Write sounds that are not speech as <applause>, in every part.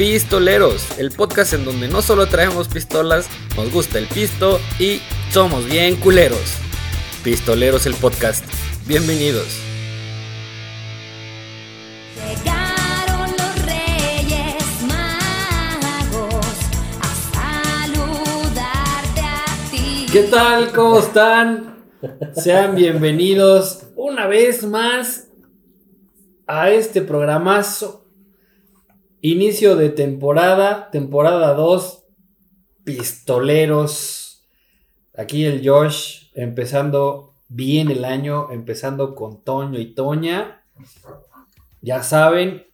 Pistoleros, el podcast en donde no solo traemos pistolas, nos gusta el pisto y somos bien culeros. Pistoleros el podcast. Bienvenidos. Llegaron los Reyes Magos a saludarte a ti. ¿Qué tal? ¿Cómo están? Sean bienvenidos una vez más a este programazo. Inicio de temporada, temporada 2, pistoleros. Aquí el Josh empezando bien el año, empezando con Toño y Toña. Ya saben,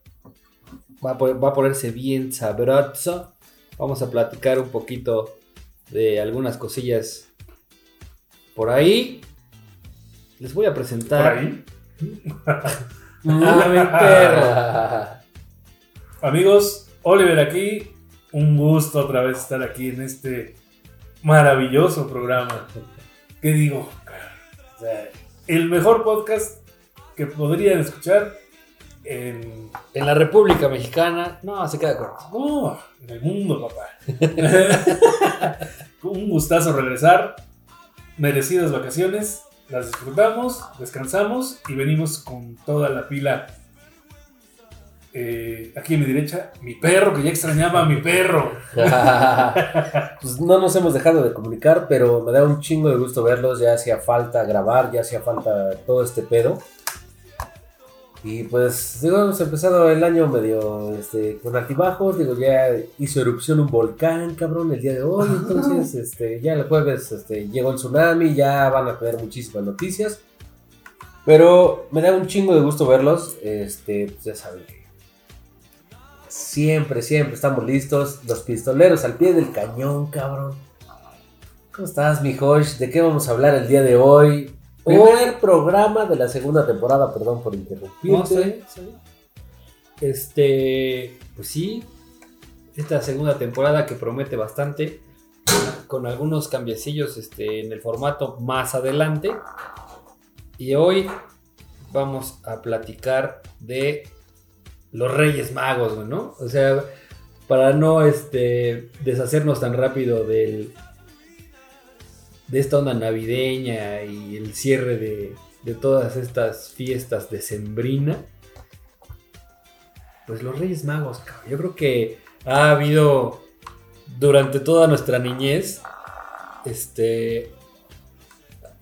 va a, po- va a ponerse bien sabroso. Vamos a platicar un poquito de algunas cosillas por ahí. Les voy a Por presentar ahí. <laughs> a mi perro. <laughs> Amigos, Oliver aquí. Un gusto otra vez estar aquí en este maravilloso programa. ¿Qué digo? O sea, el mejor podcast que podrían escuchar en, En la República Mexicana. No, se queda corto. en el mundo, papá. <laughs> Un gustazo regresar. Merecidas vacaciones. Las disfrutamos, descansamos y venimos con toda la pila. Eh, aquí a mi derecha, mi perro, que ya extrañaba a mi perro. <laughs> Pues no nos hemos dejado de comunicar, pero me da un chingo de gusto verlos. Ya hacía falta grabar, ya hacía falta todo este pedo. Y pues, digo, hemos empezado el año medio este, con altibajos. Digo, ya hizo erupción un volcán, cabrón, el día de hoy. Entonces, <laughs> este, ya el jueves este, llegó el tsunami, ya van a tener muchísimas noticias. Pero me da un chingo de gusto verlos. Este, pues ya saben que Siempre, siempre estamos listos. Los pistoleros al pie del cañón, cabrón. ¿Cómo estás, mi Josh? ¿De qué vamos a hablar el día de hoy? Primer programa de la segunda temporada, perdón por interrumpirte. No sé, sí. Este, pues sí, esta segunda temporada que promete bastante, con algunos cambiecillos este, en el formato más adelante. Y hoy vamos a platicar de los Reyes Magos, ¿no? O sea, para no este, deshacernos tan rápido del, de esta onda navideña y el cierre de, de todas estas fiestas de Sembrina. Pues los Reyes Magos, cabrón. Yo creo que ha habido durante toda nuestra niñez, este,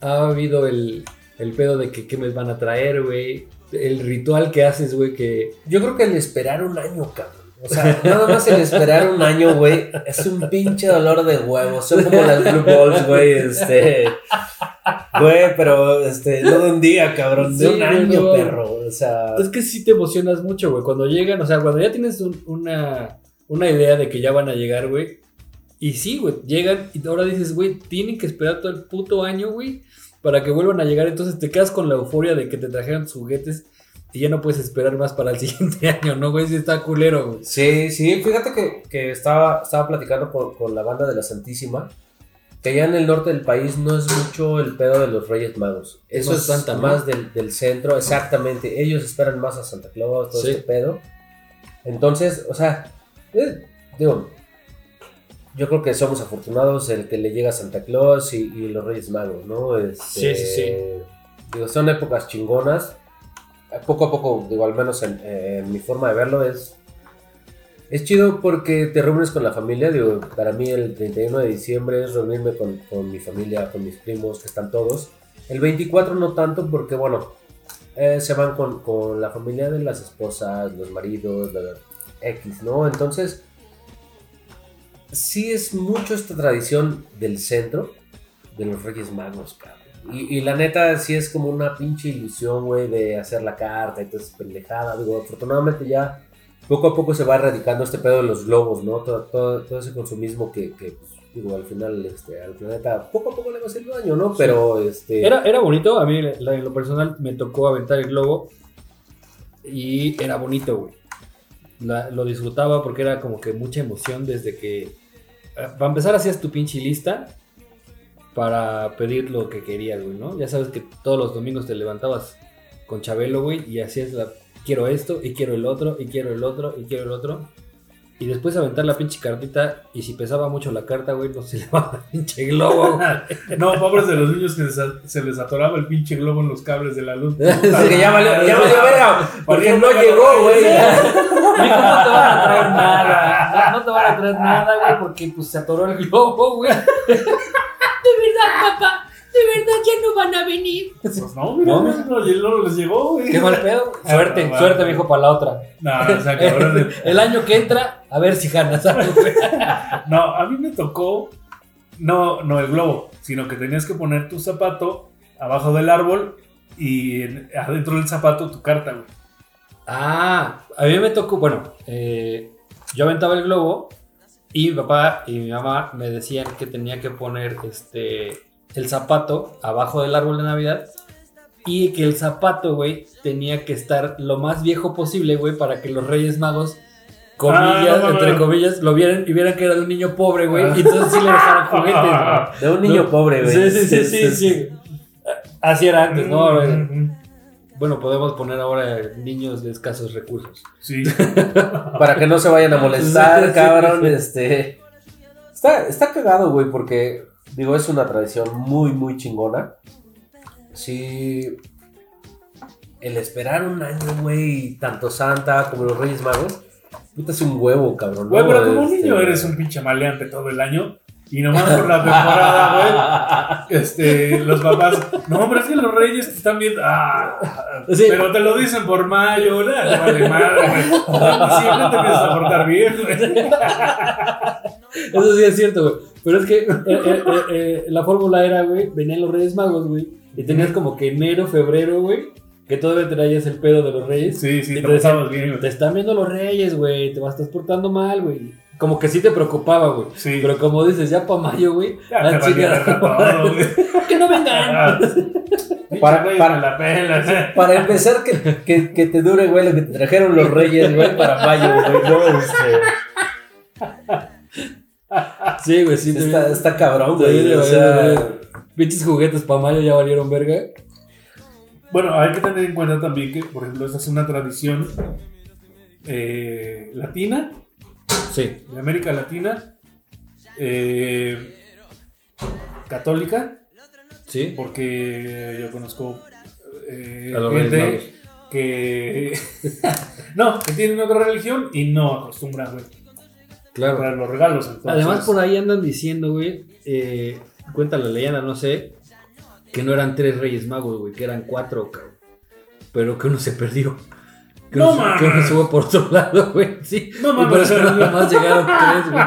ha habido el, el pedo de que qué me van a traer, güey. El ritual que haces, güey, que... Yo creo que el esperar un año, cabrón. O sea, <laughs> nada más el esperar un año, güey, es un pinche dolor de huevos. Son como las Blue Balls, güey, este. Güey, pero este, no de un día, cabrón, de Sí, un año, no. perro. O sea, Es que sí te emocionas mucho, güey. Cuando llegan, o sea, cuando ya tienes un- una, una idea de que ya van a llegar, güey. Y sí, güey, llegan y ahora dices, güey, tienen que esperar todo el puto año, güey, para que vuelvan a llegar. Entonces te quedas con la euforia de que te trajeron tus juguetes y ya no puedes esperar más para el <laughs> siguiente año, ¿no, güey? Sí está culero, güey. Sí, sí, fíjate que, que estaba, estaba platicando con, con la banda de la Santísima, que allá en el norte del país no es mucho el pedo de los Reyes Magos. Eso Más es Santa, más del, del centro, exactamente. Ellos esperan más a Santa Claus, todo Sí. este pedo. Entonces, o sea, eh, digo, yo creo que somos afortunados el que le llega Santa Claus y, y los Reyes Magos, ¿no? Sí, Este, sí, sí. Digo, son épocas chingonas. Poco a poco, digo, al menos en, en mi forma de verlo, es es chido porque te reúnes con la familia. Digo, para mí el 31 de diciembre es reunirme con, con mi familia, con mis primos, que están todos. El 24 no tanto porque, bueno, eh, se van con, con la familia de las esposas, los maridos, la, X, ¿no? Entonces, sí es mucho esta tradición del centro, de los Reyes Magos, cabrón. Y, y la neta, sí es como una pinche ilusión, güey, de hacer la carta y esa pendejada. Digo, afortunadamente ya poco a poco se va erradicando este pedo de los globos, ¿no? Todo, todo, todo ese consumismo que, que, pues, digo, al final, este, al planeta, poco a poco le va haciendo daño, ¿no? Pero, este... Era, era bonito, a mí en lo personal me tocó aventar el globo y era bonito, güey. La- lo disfrutaba porque era como que mucha emoción desde que... eh, Para empezar hacías tu pinche lista para pedir lo que querías, güey, ¿no? Ya sabes que todos los domingos te levantabas con Chabelo, güey, y hacías la... Quiero esto, y quiero el otro, y quiero el otro, y quiero el otro. Y después aventar la pinche cartita. Y si pesaba mucho la carta, güey, no se <laughs> le va el pinche globo. güey. <laughs> No, pobres de los niños que se, se les atoraba el pinche globo en los cables de la luz. <laughs> Es que ya valió, ya valió verga, porque no llegó, güey. No te van a traer nada. No, no te van a traer nada, güey, porque pues se atoró el globo, güey. De verdad, papá. De verdad ya no van a venir. Pues no, mira, No, no, no, y el loro les llegó, güey. Qué mal pedo. Suerte, Ah, suerte, mijo, para la otra. No, o sea, cabrón. <laughs> El año que entra, a ver si ganas algo, <laughs> güey. No, a mí me tocó, no, no el globo, sino que tenías que poner tu zapato abajo del árbol y en- adentro del zapato tu carta, güey. Ah, a mí me tocó, bueno, eh, yo aventaba el globo y mi papá y mi mamá me decían que tenía que poner este el zapato abajo del árbol de Navidad y que el zapato, güey, tenía que estar lo más viejo posible, güey, para que los Reyes Magos comillas, Ah, no, no, entre no. comillas, lo vieran y vieran que era de un niño pobre, güey, Ah. y entonces sí le dejaron juguetes. <laughs> De un niño pobre, güey. Sí, sí, sí, sí, sí. Así era antes, ¿no? Mm, Bueno, podemos poner ahora niños de escasos recursos. Sí. <laughs> Para que no se vayan a molestar, cabrón. Este. Está, está cagado, güey, porque, digo, es una tradición muy, muy chingona. Sí. El esperar un año, güey, tanto Santa como los Reyes Magos, puta, es un huevo, cabrón. Güey, pero como Este- niño eres un pinche maleante todo el año. Y nomás por la temporada, güey, este, los papás, no, hombre, es que los reyes te están viendo, ah, Sí. pero te lo dicen por mayo, ¿verdad? Te vale madre, güey. Siempre te empiezas a portar bien, güey. Eso sí es cierto, güey. Pero es que eh, eh, eh, la fórmula era, güey, venían los Reyes Magos, güey. Y tenías como que enero, febrero, güey. Que todavía traías el pedo de los Reyes. Sí, sí, Y te te decían, bien, Te están viendo los Reyes, güey. Te vas a estar portando mal, güey. Como que sí te preocupaba, güey. Sí. Pero como dices, ya para mayo, güey. Ya te chica- verga todo, <laughs> güey. que no vengan. <laughs> Ah. <laughs> Para- para- la pela, sí. Para empezar, que, que, que te dure, güey, lo que te trajeron los Reyes, güey, para mayo, güey. No, este, Sí, güey, sí. está, está cabrón, güey. O sea, güey. Pinches juguetes para mayo ya valieron verga. Bueno, hay que tener en cuenta también que, por ejemplo, esta es una tradición eh, latina, Sí. de América Latina, eh, católica, Sí. porque yo conozco eh, A los Reyes gente que <laughs> no, que tienen otra religión y no acostumbran güey, a Claro. comprar los regalos. entonces- Además, por ahí andan diciendo, güey, eh, cuenta la leyenda, no sé, que no eran tres reyes magos, güey, que eran cuatro, cabrón. Pero que uno se perdió. Que, No mames. que fue por otro lado, güey. Sí. No y por mames. eso nada más llegaron tres, güey.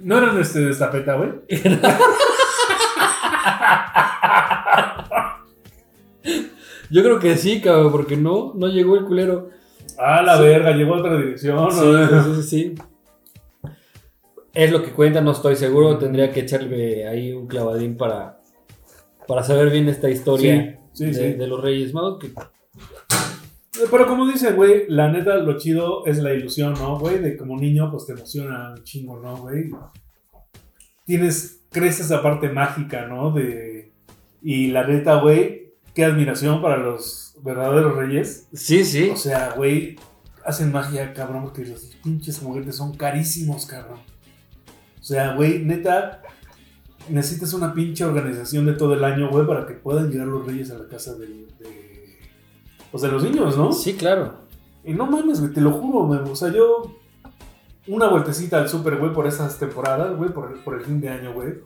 <laughs> no eran este de estafeta, güey. <laughs> Yo creo que sí, cabrón, porque no, no llegó el culero. Ah, la verga, llegó a otra dirección. Sí, ¿no? sí, sí, sí. Es lo que cuenta, no estoy seguro. Tendría que echarle ahí un clavadín para, para saber bien esta historia Sí, de, los Reyes Magos. Que, Pero como dicen, güey, la neta, lo chido es la ilusión, ¿no, güey? De como niño, pues te emociona un chingo, ¿no, güey? Tienes, crees esa parte mágica, ¿no? De... Y la neta, güey, qué admiración para los verdaderos reyes. sí, sí. O sea, güey, hacen magia, cabrón, porque los pinches juguetes son carísimos, cabrón. O sea, güey, neta, necesitas una pinche organización de todo el año, güey, para que puedan llegar los reyes a la casa de, de, pues de los niños, ¿no? Sí, claro. Y no mames, güey, te lo juro, güey. O sea, yo. Una vueltecita al super, güey, por esas temporadas, güey, por, por el fin de año, güey.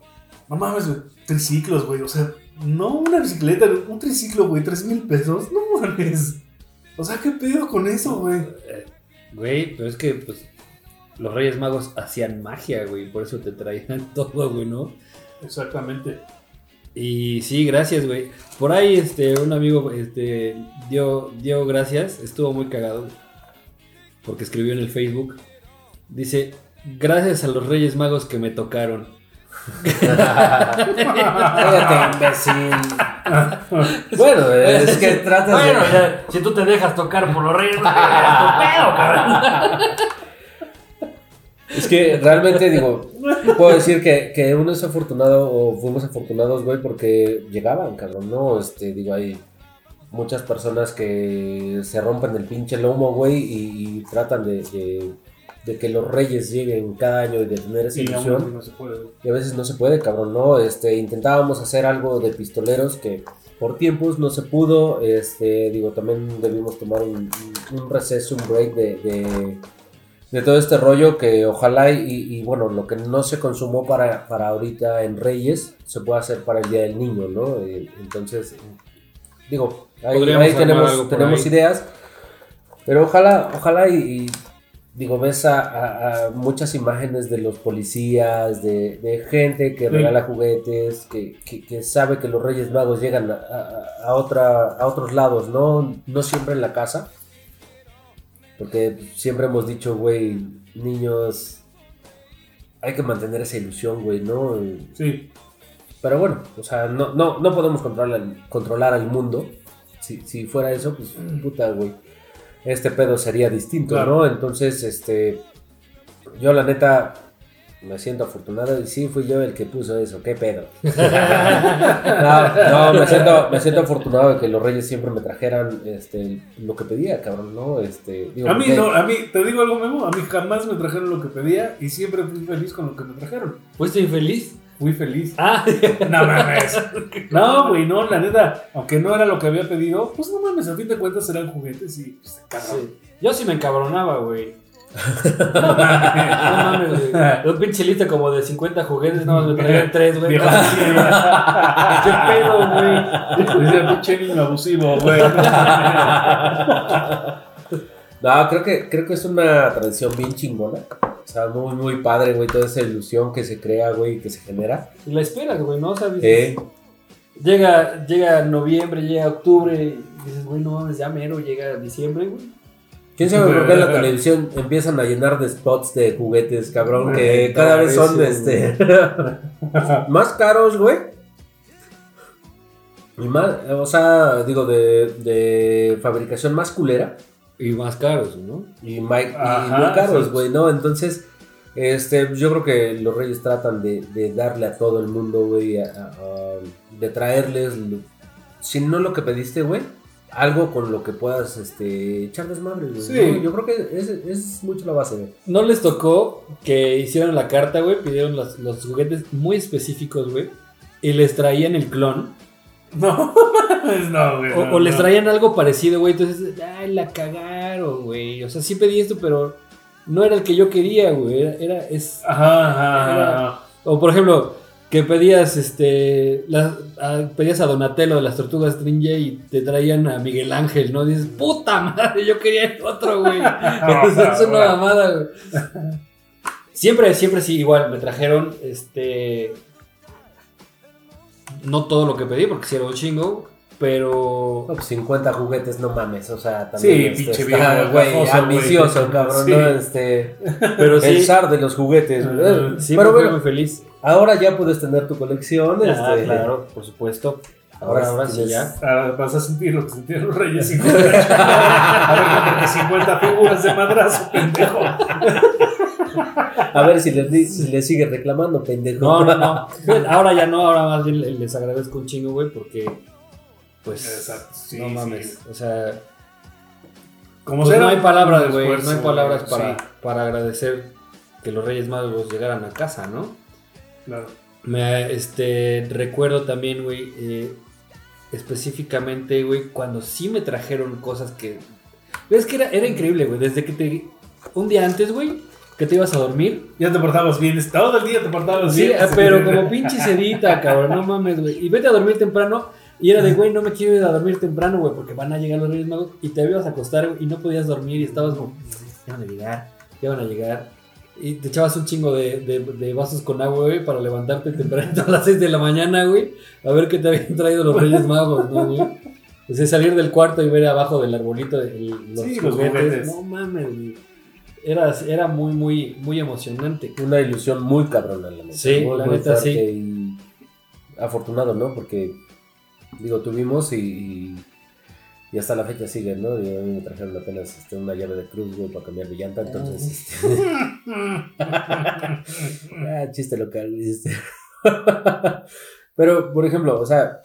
No mames, güey. Triciclos, güey. O sea, no una bicicleta, un triciclo, güey, tres mil pesos. No mames. O sea, ¿qué pedo con eso, güey? Güey, pero es que, pues, los Reyes Magos hacían magia, güey. Por eso te traían <laughs> todo, güey, ¿no? Exactamente. Y sí, gracias, güey. Por ahí, este, un amigo, este, dio, dio gracias. Estuvo muy cagado. Porque escribió en el Facebook. Dice, gracias a los Reyes Magos que me tocaron. Cállate, imbécil. Bueno, es que tratas Bueno, de. si tú te dejas tocar por los Reyes <laughs> es tu pedo, cabrón. Es que realmente, digo, puedo decir que, que uno es afortunado o fuimos afortunados, güey, porque llegaban, cabrón, ¿no? Este, digo, ahí. muchas personas que se rompen el pinche lomo, güey, y, y tratan de, de- de que los reyes lleguen cada año y de tener esa Y ilusión. no se puede. Y a veces no se puede, cabrón, ¿no? Este, intentábamos hacer algo de pistoleros que por tiempos no se pudo. Este, digo, también debimos tomar un, un- un receso, un break de, de, de todo este rollo que ojalá y, y, bueno, lo que no se consumó para, para ahorita en Reyes se pueda hacer para el Día del Niño, ¿no? Eh, Entonces, digo, ahí, tenemos, tenemos ahí. ideas. Pero ojalá, ojalá y, y, digo, ves a, a- a muchas imágenes de los policías, de, de gente que Sí. regala juguetes, que, que- que sabe que los Reyes Magos llegan a, a- a otra, a otros lados, ¿no? No siempre en la casa. Porque siempre hemos dicho, güey, niños, hay que mantener esa ilusión, güey, ¿no? Sí, Pero bueno, o sea, no, no, no podemos controlar, al- controlar al mundo. Si, si fuera eso, pues puta, güey. Este pedo sería distinto, Claro. ¿no? Entonces, este. Yo, la neta, me siento afortunado y sí, fui yo el que puso eso, qué pedo. <laughs> <laughs> no, no, me siento, me siento afortunado de que los reyes siempre me trajeran este, lo que pedía, cabrón, ¿no? Este, digo, a mí porque- no, a mí, te digo algo, Memo, a mí jamás me trajeron lo que pedía y siempre fui feliz con lo que me trajeron. ¿Fuiste infeliz? Fui feliz. Ah, No mames. No, güey, no, la neta, aunque no era lo que había pedido, pues no mames, a fin de cuentas eran juguetes y pues se cagaron. sí. Yo sí me encabronaba, güey. No mames, <laughs> güey. Un pinche lista como de 50 juguetes, nada más me traían 3, <laughs> güey. <laughs> ¿Qué pedo, güey? Dice pinche niño abusivo, güey. No, creo que, creo que es una tradición bien chingona. O sea, muy, muy padre, güey, toda esa ilusión que se crea, güey, que se genera. Y la esperas, güey, ¿no? O sea, dices, Eh, llega, llega noviembre, llega octubre, y dices, güey, no mames, ya mero, llega diciembre, güey. ¿Quién sabe por qué en la televisión empiezan a llenar de spots de juguetes, cabrón? Que cada vez son este, <laughs> más caros, güey. Y más, o sea, digo, de, de fabricación más culera. Y más caros, ¿no? y, y Ajá, muy caros, sí. güey, ¿no? Entonces, este, yo creo que los reyes tratan de, de darle a todo el mundo, güey, a- a- a- de traerles, si no lo que pediste, güey, algo con lo que puedas, este, echar desmadre, güey. Sí. ¿no? Yo creo que es, es mucho la base, güey. ¿No les tocó que hicieron la carta, güey? Pidieron los, los juguetes muy específicos, güey. Y les traían el clon. <laughs> No, no, güey. O, no, o les no. traían algo parecido, güey. Entonces, ay, la cagaron, güey. O sea, sí pedí esto, pero no era el que yo quería, güey. Era, era- es... Ajá, ajá, ajá. O por ejemplo, que pedías, este, la- a- pedías a Donatello de las Tortugas Ninja y te traían a Miguel Ángel, ¿no? Dices, puta madre, yo quería el otro, güey. <laughs> es una mamada, güey. Siempre, siempre sí, igual, me trajeron, este, no todo lo que pedí, porque sí era un chingo, pero... No, pues 50 juguetes, no mames, o sea, también Sí, este, pinche está, viejo güey, ambicioso, güey. cabrón, Sí. ¿no? Este, <laughs> Pero el sí, zar de los juguetes, güey. sí Pero bueno, muy feliz. ahora ya puedes tener tu colección, Ah, este, claro, por supuesto. Ahora, ahora sí ya. Ahora vas a sentir lo que sintieron los reyes 50. <laughs> A ver, porque 50 figuras de madrazo, pendejo. A ver si les, si les sigue reclamando, pendejo. No, no, no. <laughs> Ahora ya no, ahora más bien les agradezco un chingo, güey, porque, pues, Exacto, sí, no sí. mames. O sea, Como pues sea, no hay palabras, güey. No hay palabras para, sí, para agradecer que los Reyes Magos llegaran a casa, ¿no? claro. Me, este, recuerdo también, güey, eh, específicamente, güey, cuando sí me trajeron cosas que... Es que era, era increíble, güey, desde que te... Un día antes, güey, que te ibas a dormir. Ya te portabas bien, todo el día te portabas Sí, bien. ah, pero como pinche sedita, cabrón, no mames, güey. Y vete a dormir temprano. Y era de, güey, no me quiero ir a dormir temprano, güey, porque van a llegar los Reyes Magos. Y te ibas a acostar, güey, y no podías dormir. Y estabas como, ya van a llegar, ya van a llegar. Y te echabas un chingo de, de- de vasos con agua, güey, para levantarte temprano <laughs> a las 6 de la mañana, güey, a ver qué te habían traído los Reyes Magos, ¿no, güey? O sea, salir del cuarto y ver abajo del arbolito el- los, Sí, los juguetes. juguetes. No mames, güey. Era, era muy, muy, muy emocionante. Una ilusión muy cabrona, la neta. Sí, muy, la neta, sí. Y afortunado, ¿no? Porque, digo, tuvimos y, y, y hasta la fecha sigue, ¿no? Digo, a mí me trajeron apenas este, una llave de cruz, güey, para cambiar de llanta, entonces... este, <laughs> ah, chiste local, este. <laughs> Pero, por ejemplo, o sea,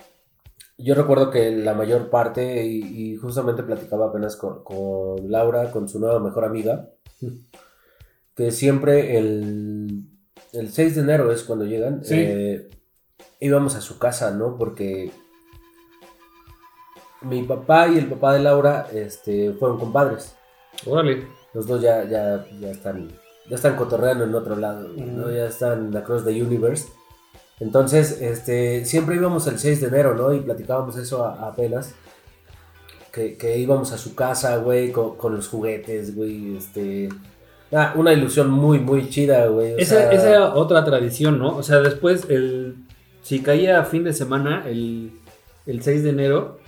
yo recuerdo que la mayor parte, y, y justamente platicaba apenas con, con Laura, con su nueva mejor amiga, <laughs> que siempre el, el 6 de enero es cuando llegan, Sí. eh, íbamos a su casa, ¿no? Porque mi papá y el papá de Laura este, fueron compadres. Órale. Los dos ya, ya, ya están ya están cotorreando en otro lado, ¿no? Ujú. Ya están across the universe. Entonces, este, siempre íbamos el 6 de enero, ¿no? Y platicábamos eso a- apenas. Que, que íbamos a su casa, güey, con, con los juguetes, güey, este... Ah, una ilusión muy, muy chida, güey. Esa, sea, esa era otra tradición, ¿no? O sea, después, el, si caía fin de semana, el, el 6 de enero,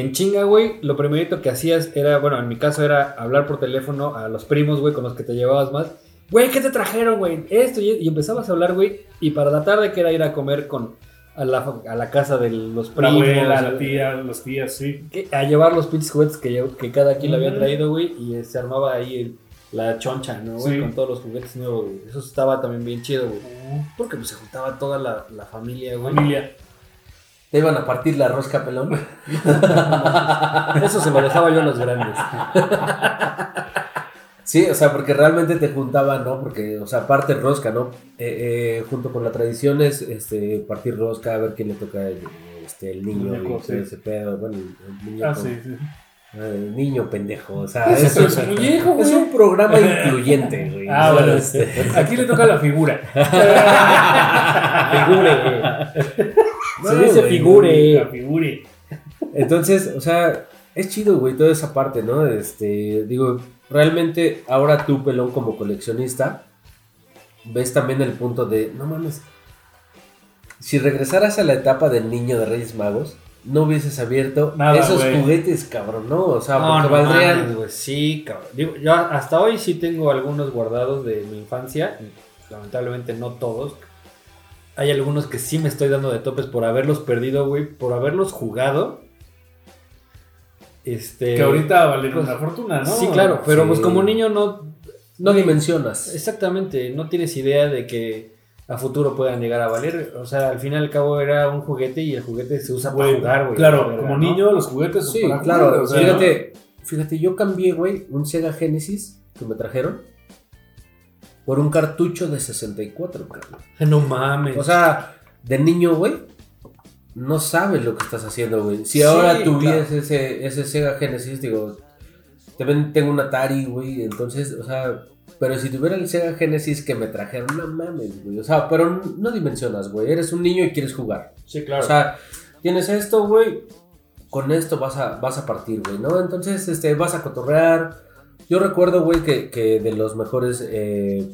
en chinga, güey, lo primerito que hacías era, bueno, en mi caso era hablar por teléfono a los primos, güey, con los que te llevabas más. Güey, ¿qué te trajeron, güey? Esto y, y empezabas a hablar, güey, y para la tarde que era ir a comer con a la, a la casa de los La primos. abuela, a- la tía, los tías, sí. que- a llevar los pinches juguetes que, cada quien le había traído, güey, y eh, se armaba ahí el- la choncha, ¿no, güey? Sí. Con todos los juguetes nuevos, güey. Eso estaba también bien chido, güey. Porque pues se juntaba toda la, la familia, güey. Familia. Te iban a partir la rosca pelón. <laughs> Eso se lo dejaba yo a los grandes. <laughs> Sí, o sea, porque realmente te juntaban, ¿no? Porque, o sea, parte rosca, ¿no? Eh, eh, junto con la tradición es este, partir rosca, a ver quién le toca el, este, el niño Muñeco, y sí. ese pedo. Bueno, el, el niño, Ah, sí, sí. el niño pendejo, o sea, es, es muñeco, es un programa incluyente, <laughs> güey. Ah, bueno. este, Aquí le toca la figura. Figure, güey. No, Se dice figure. Entonces, o sea, es chido, güey, toda esa parte, ¿no? Este, digo, realmente ahora tú, pelón, como coleccionista, ves también el punto de, no mames, si regresaras a la etapa del niño de Reyes Magos, no hubieses abierto Nada, esos juguetes, cabrón, ¿no? O sea, No, porque no valdrían... mames, güey. Sí, cabrón. Digo, yo hasta hoy sí tengo algunos guardados de mi infancia. Lamentablemente no todos. Hay algunos que sí me estoy dando de topes por haberlos perdido, güey. Por haberlos jugado. Este. Que ahorita valen pues, una fortuna, ¿no? Sí, claro. Pero Sí. pues como niño no. no dimensionas. Exactamente. No tienes idea de que a futuro puedan llegar a valer. O sea, al fin y al cabo era un juguete y el juguete se usa para jugar, güey. Claro, La como niño, los juguetes son Sí, para claro. jugar, o sea, fíjate, fíjate, yo cambié, güey, un Sega Genesis que me trajeron por un cartucho de 64, cabrón. No mames. O sea, de niño, güey, no sabes lo que estás haciendo, güey. Si Sí, ahora tuvieras claro. ese, ese Sega Genesis, digo, también tengo un Atari, güey, entonces, o sea, pero si tuviera el Sega Genesis que me trajeron, no mames, güey. O sea, pero no dimensionas, güey. Eres un niño y quieres jugar. sí, claro. O sea, tienes esto, güey, con esto vas a, vas a partir, güey, ¿no? Entonces, este, vas a cotorrear. Yo recuerdo, güey, que, que de los mejores eh,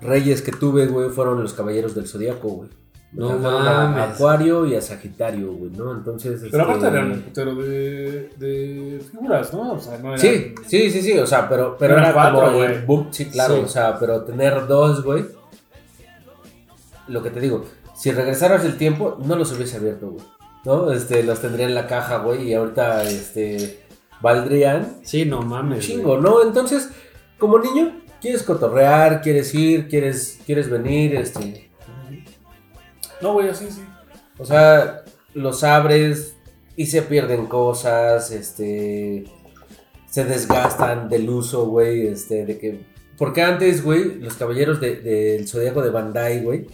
reyes que tuve, güey, fueron los caballeros del zodiaco, güey. No trajeron a mames. Acuario y a Sagitario, güey, ¿no? Entonces. Pero este, aparte eran un putero de, de figuras, ¿no? O sea, no eran... Sí, sí, sí, sí, o sea, pero, pero era cuatro, como güey. boom, sí, claro, Sí. o sea, pero tener dos, güey. Lo que te digo, si regresaras el tiempo, no los hubiese abierto, güey. ¿No? Este, los tendría en la caja, güey, y ahorita, este, valdrían Sí, no un mames. chingo, ¿no? Entonces, como niño, quieres cotorrear, quieres ir, quieres, quieres venir, este, No, güey, así, sí. o sea, los abres y se pierden cosas, este, se desgastan del uso, güey, este, de que, porque antes, güey, los caballeros de- del zodiaco de Bandai, güey,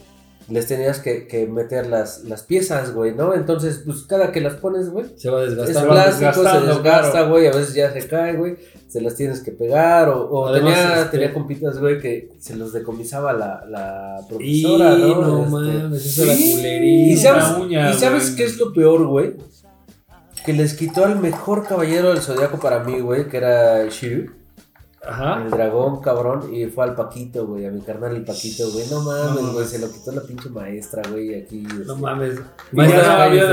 les tenías que, que meter las, las piezas, güey, ¿no? Entonces, pues cada que las pones, güey, Se va es desgastando. va plástico, se desgasta, claro. güey, a veces ya se cae, güey, se las tienes que pegar, o, o Además, tenía, este- tenía compitas, güey, que se los decomisaba la, la Y profesora, ¿no? no, Este, mames, eso era sí. culerísimo. y sabes, uña, ¿y sabes qué es lo peor, güey? Que les quitó al mejor caballero del zodiaco para mí, güey, que era Shiryu, Ajá. el dragón, cabrón, y fue al Paquito, güey, a mi carnal el Paquito, güey. No mames, No. güey, se lo quitó la pinche maestra, güey, aquí. No este, mames. Y Maestra, ya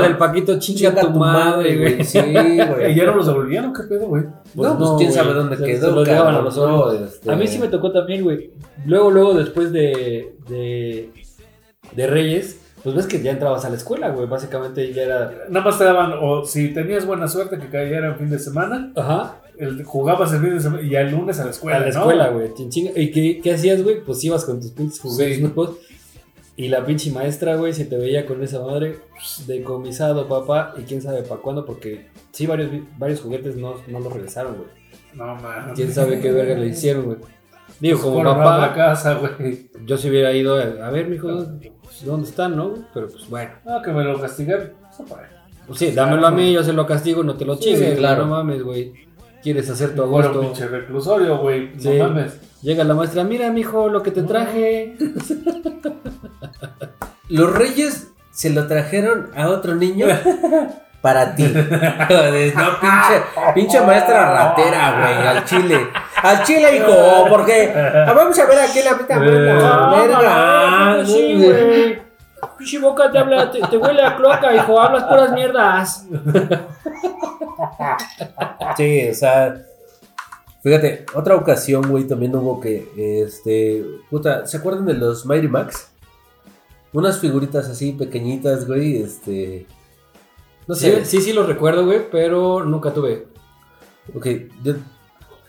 del Paquito, chinga, tu madre, güey. Sí, <laughs> ¿Y güey. ya no los devolvían o qué pedo, güey? Pues no, pues no, quién güey. sabe dónde Se- quedó, se a los no, este- A mí sí me tocó también, güey. Luego, luego, después de, de, de Reyes, pues ves que ya entrabas a la escuela, güey. Básicamente ya era. Nada más te daban, o si tenías buena suerte que cayera en fin de semana, Ajá. El, jugabas el fin de semana y ya el lunes a la escuela, a la escuela, güey. ¿Y qué, qué hacías, güey? Pues ibas con tus pinches juguetes Sí. nuevos. Y la pinche maestra, güey, si te veía con esa madre, pues, decomisado, papá, y quién sabe para cuándo, porque sí, varios, varios juguetes no, no los regresaron, güey. No mames. Quién sabe qué verga le hicieron, güey. Digo, como Fueron a la papá, casa, güey. yo si hubiera ido a, a ver, mijo, ¿dónde están, no? Pero pues bueno. No, que me lo castigaron. Para- Pues sí, dámelo a mí, yo se lo castigo, no te lo Sí, chingues, claro. no mames, güey. ¿Quieres hacer tu agosto? pinche reclusorio, güey. Sí. No mames. Llega la maestra, mira, mijo, lo que te traje. Los reyes se lo trajeron a otro niño para ti. <laughs> No, pinche, pinche maestra ratera, güey, al chile. Al chile, hijo, porque vamos a ver aquí la puta Eh. verga. sí, güey. Pinche boca te habla, te, te huele a cloaca, hijo, hablas puras mierdas. <laughs> Sí, o sea. Fíjate, otra ocasión, güey, también hubo que, este, puta, ¿se acuerdan de los Mighty Max? Unas figuritas así pequeñitas, güey, este, no Sí, sé, sí, sí lo recuerdo, güey, pero nunca tuve. ok, yo,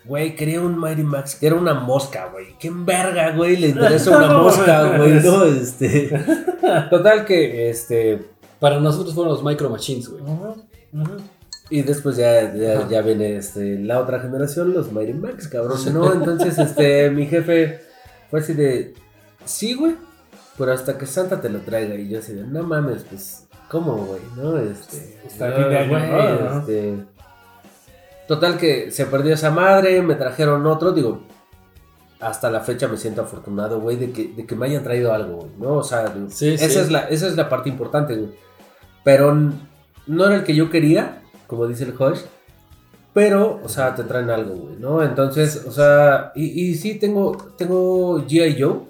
güey, quería un Mighty Max, que era una mosca, güey, qué verga, güey, le interesa una <laughs> mosca, güey, no, este, <laughs> total que, este, Para nosotros fueron los Micro Machines, güey. Y después ya, ya, ya viene este, la otra generación, los Mighty Max, cabrón. ¿no? <laughs> Entonces, este, mi jefe fue así de, sí, güey, pero hasta que Santa te lo traiga. Y yo así de, no mames, pues, ¿cómo, güey? ¿No? Este, no, güey, ¿no? este, Total que se perdió esa madre, me trajeron otro, digo, hasta la fecha me siento afortunado, güey, de que, de que me hayan traído algo, güey, ¿no? O sea, Sí, esa, sí. Es la, esa es la parte importante, güey. Pero no era el que yo quería, como dice el Hush. Pero, o sea, te traen algo, güey, ¿no? Entonces, o sea, y, y sí tengo, tengo G.I. Joe.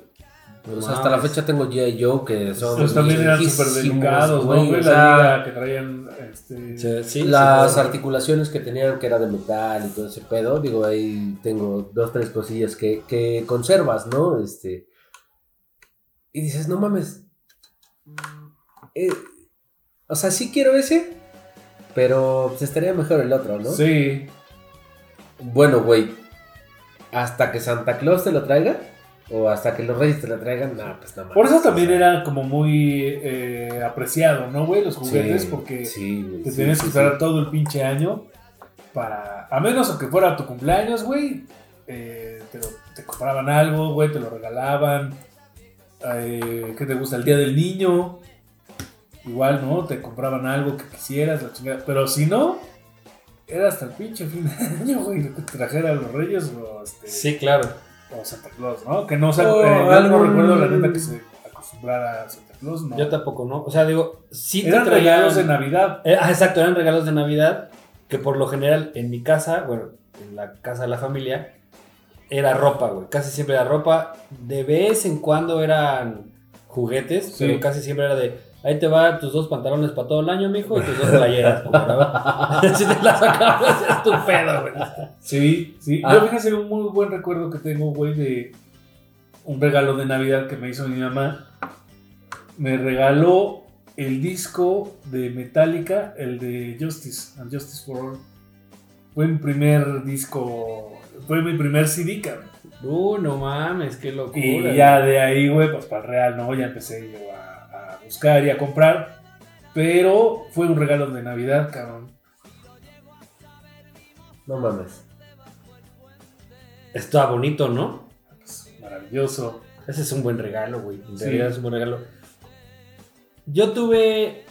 O sea, hasta la fecha tengo G.I. Joe que son. Pues también eran súper delicados, ¿no? güey, Güey, o la sea, liga que traían, este... Sí, sí, las articulaciones que tenían que era de metal y todo ese pedo, digo, ahí tengo dos, tres cosillas que, que conservas, ¿no? Este. Y dices, no mames. eh, o sea, sí quiero ese, pero pues estaría mejor el otro, ¿no? Sí. Bueno, güey. Hasta que Santa Claus te lo traiga, o hasta que los Reyes te lo traigan, no, pues mames. Por eso también o sea, era como muy eh, apreciado, ¿no, güey? Los juguetes, sí, porque sí, güey, te sí, tenías sí, que sí. esperar todo el pinche año para... A menos que fuera tu cumpleaños, güey, eh, te, lo- te compraban algo, güey, te lo regalaban. Eh, ¿Qué te gusta? El Día del Niño. Igual, ¿no? Te compraban algo que quisieras, la chingada. Pero si no, era hasta el pinche fin de <laughs> año, güey, lo que te trajera los Reyes o, este, Sí, claro. O Santa Claus, ¿no? Que no, o sea, eh, yo no recuerdo la neta que se acostumbrara a Santa Claus, ¿no? Yo tampoco, ¿no? O sea, digo, sí te Eran traían- regalos de Navidad. Eh, ah, exacto, eran regalos de Navidad que por lo general en mi casa, bueno, en la casa de la familia, era ropa, güey. Casi siempre era ropa. De vez en cuando eran juguetes, Sí. pero casi siempre era de, ahí te va tus dos pantalones para todo el año, mijo, y tus dos playeras. <laughs> si te las sacabas, es tu pedo, güey. Sí, sí. Ah. Yo fíjate un muy buen recuerdo que tengo, güey, de un regalo de Navidad que me hizo mi mamá. Me regaló el disco de Metallica, el de Justice, and Justice for All. Fue mi primer disco, fue mi primer CD, cabrón. Uh, no mames, qué locura. Y güey. ya de ahí, güey, pues para el real, ¿no? Ya empecé yo a, a buscar y a comprar. Pero fue un regalo de Navidad, cabrón. No mames. Está bonito, ¿no? Pues, maravilloso. Ese es un buen regalo, güey. En Sí. realidad es un buen regalo. Yo tuve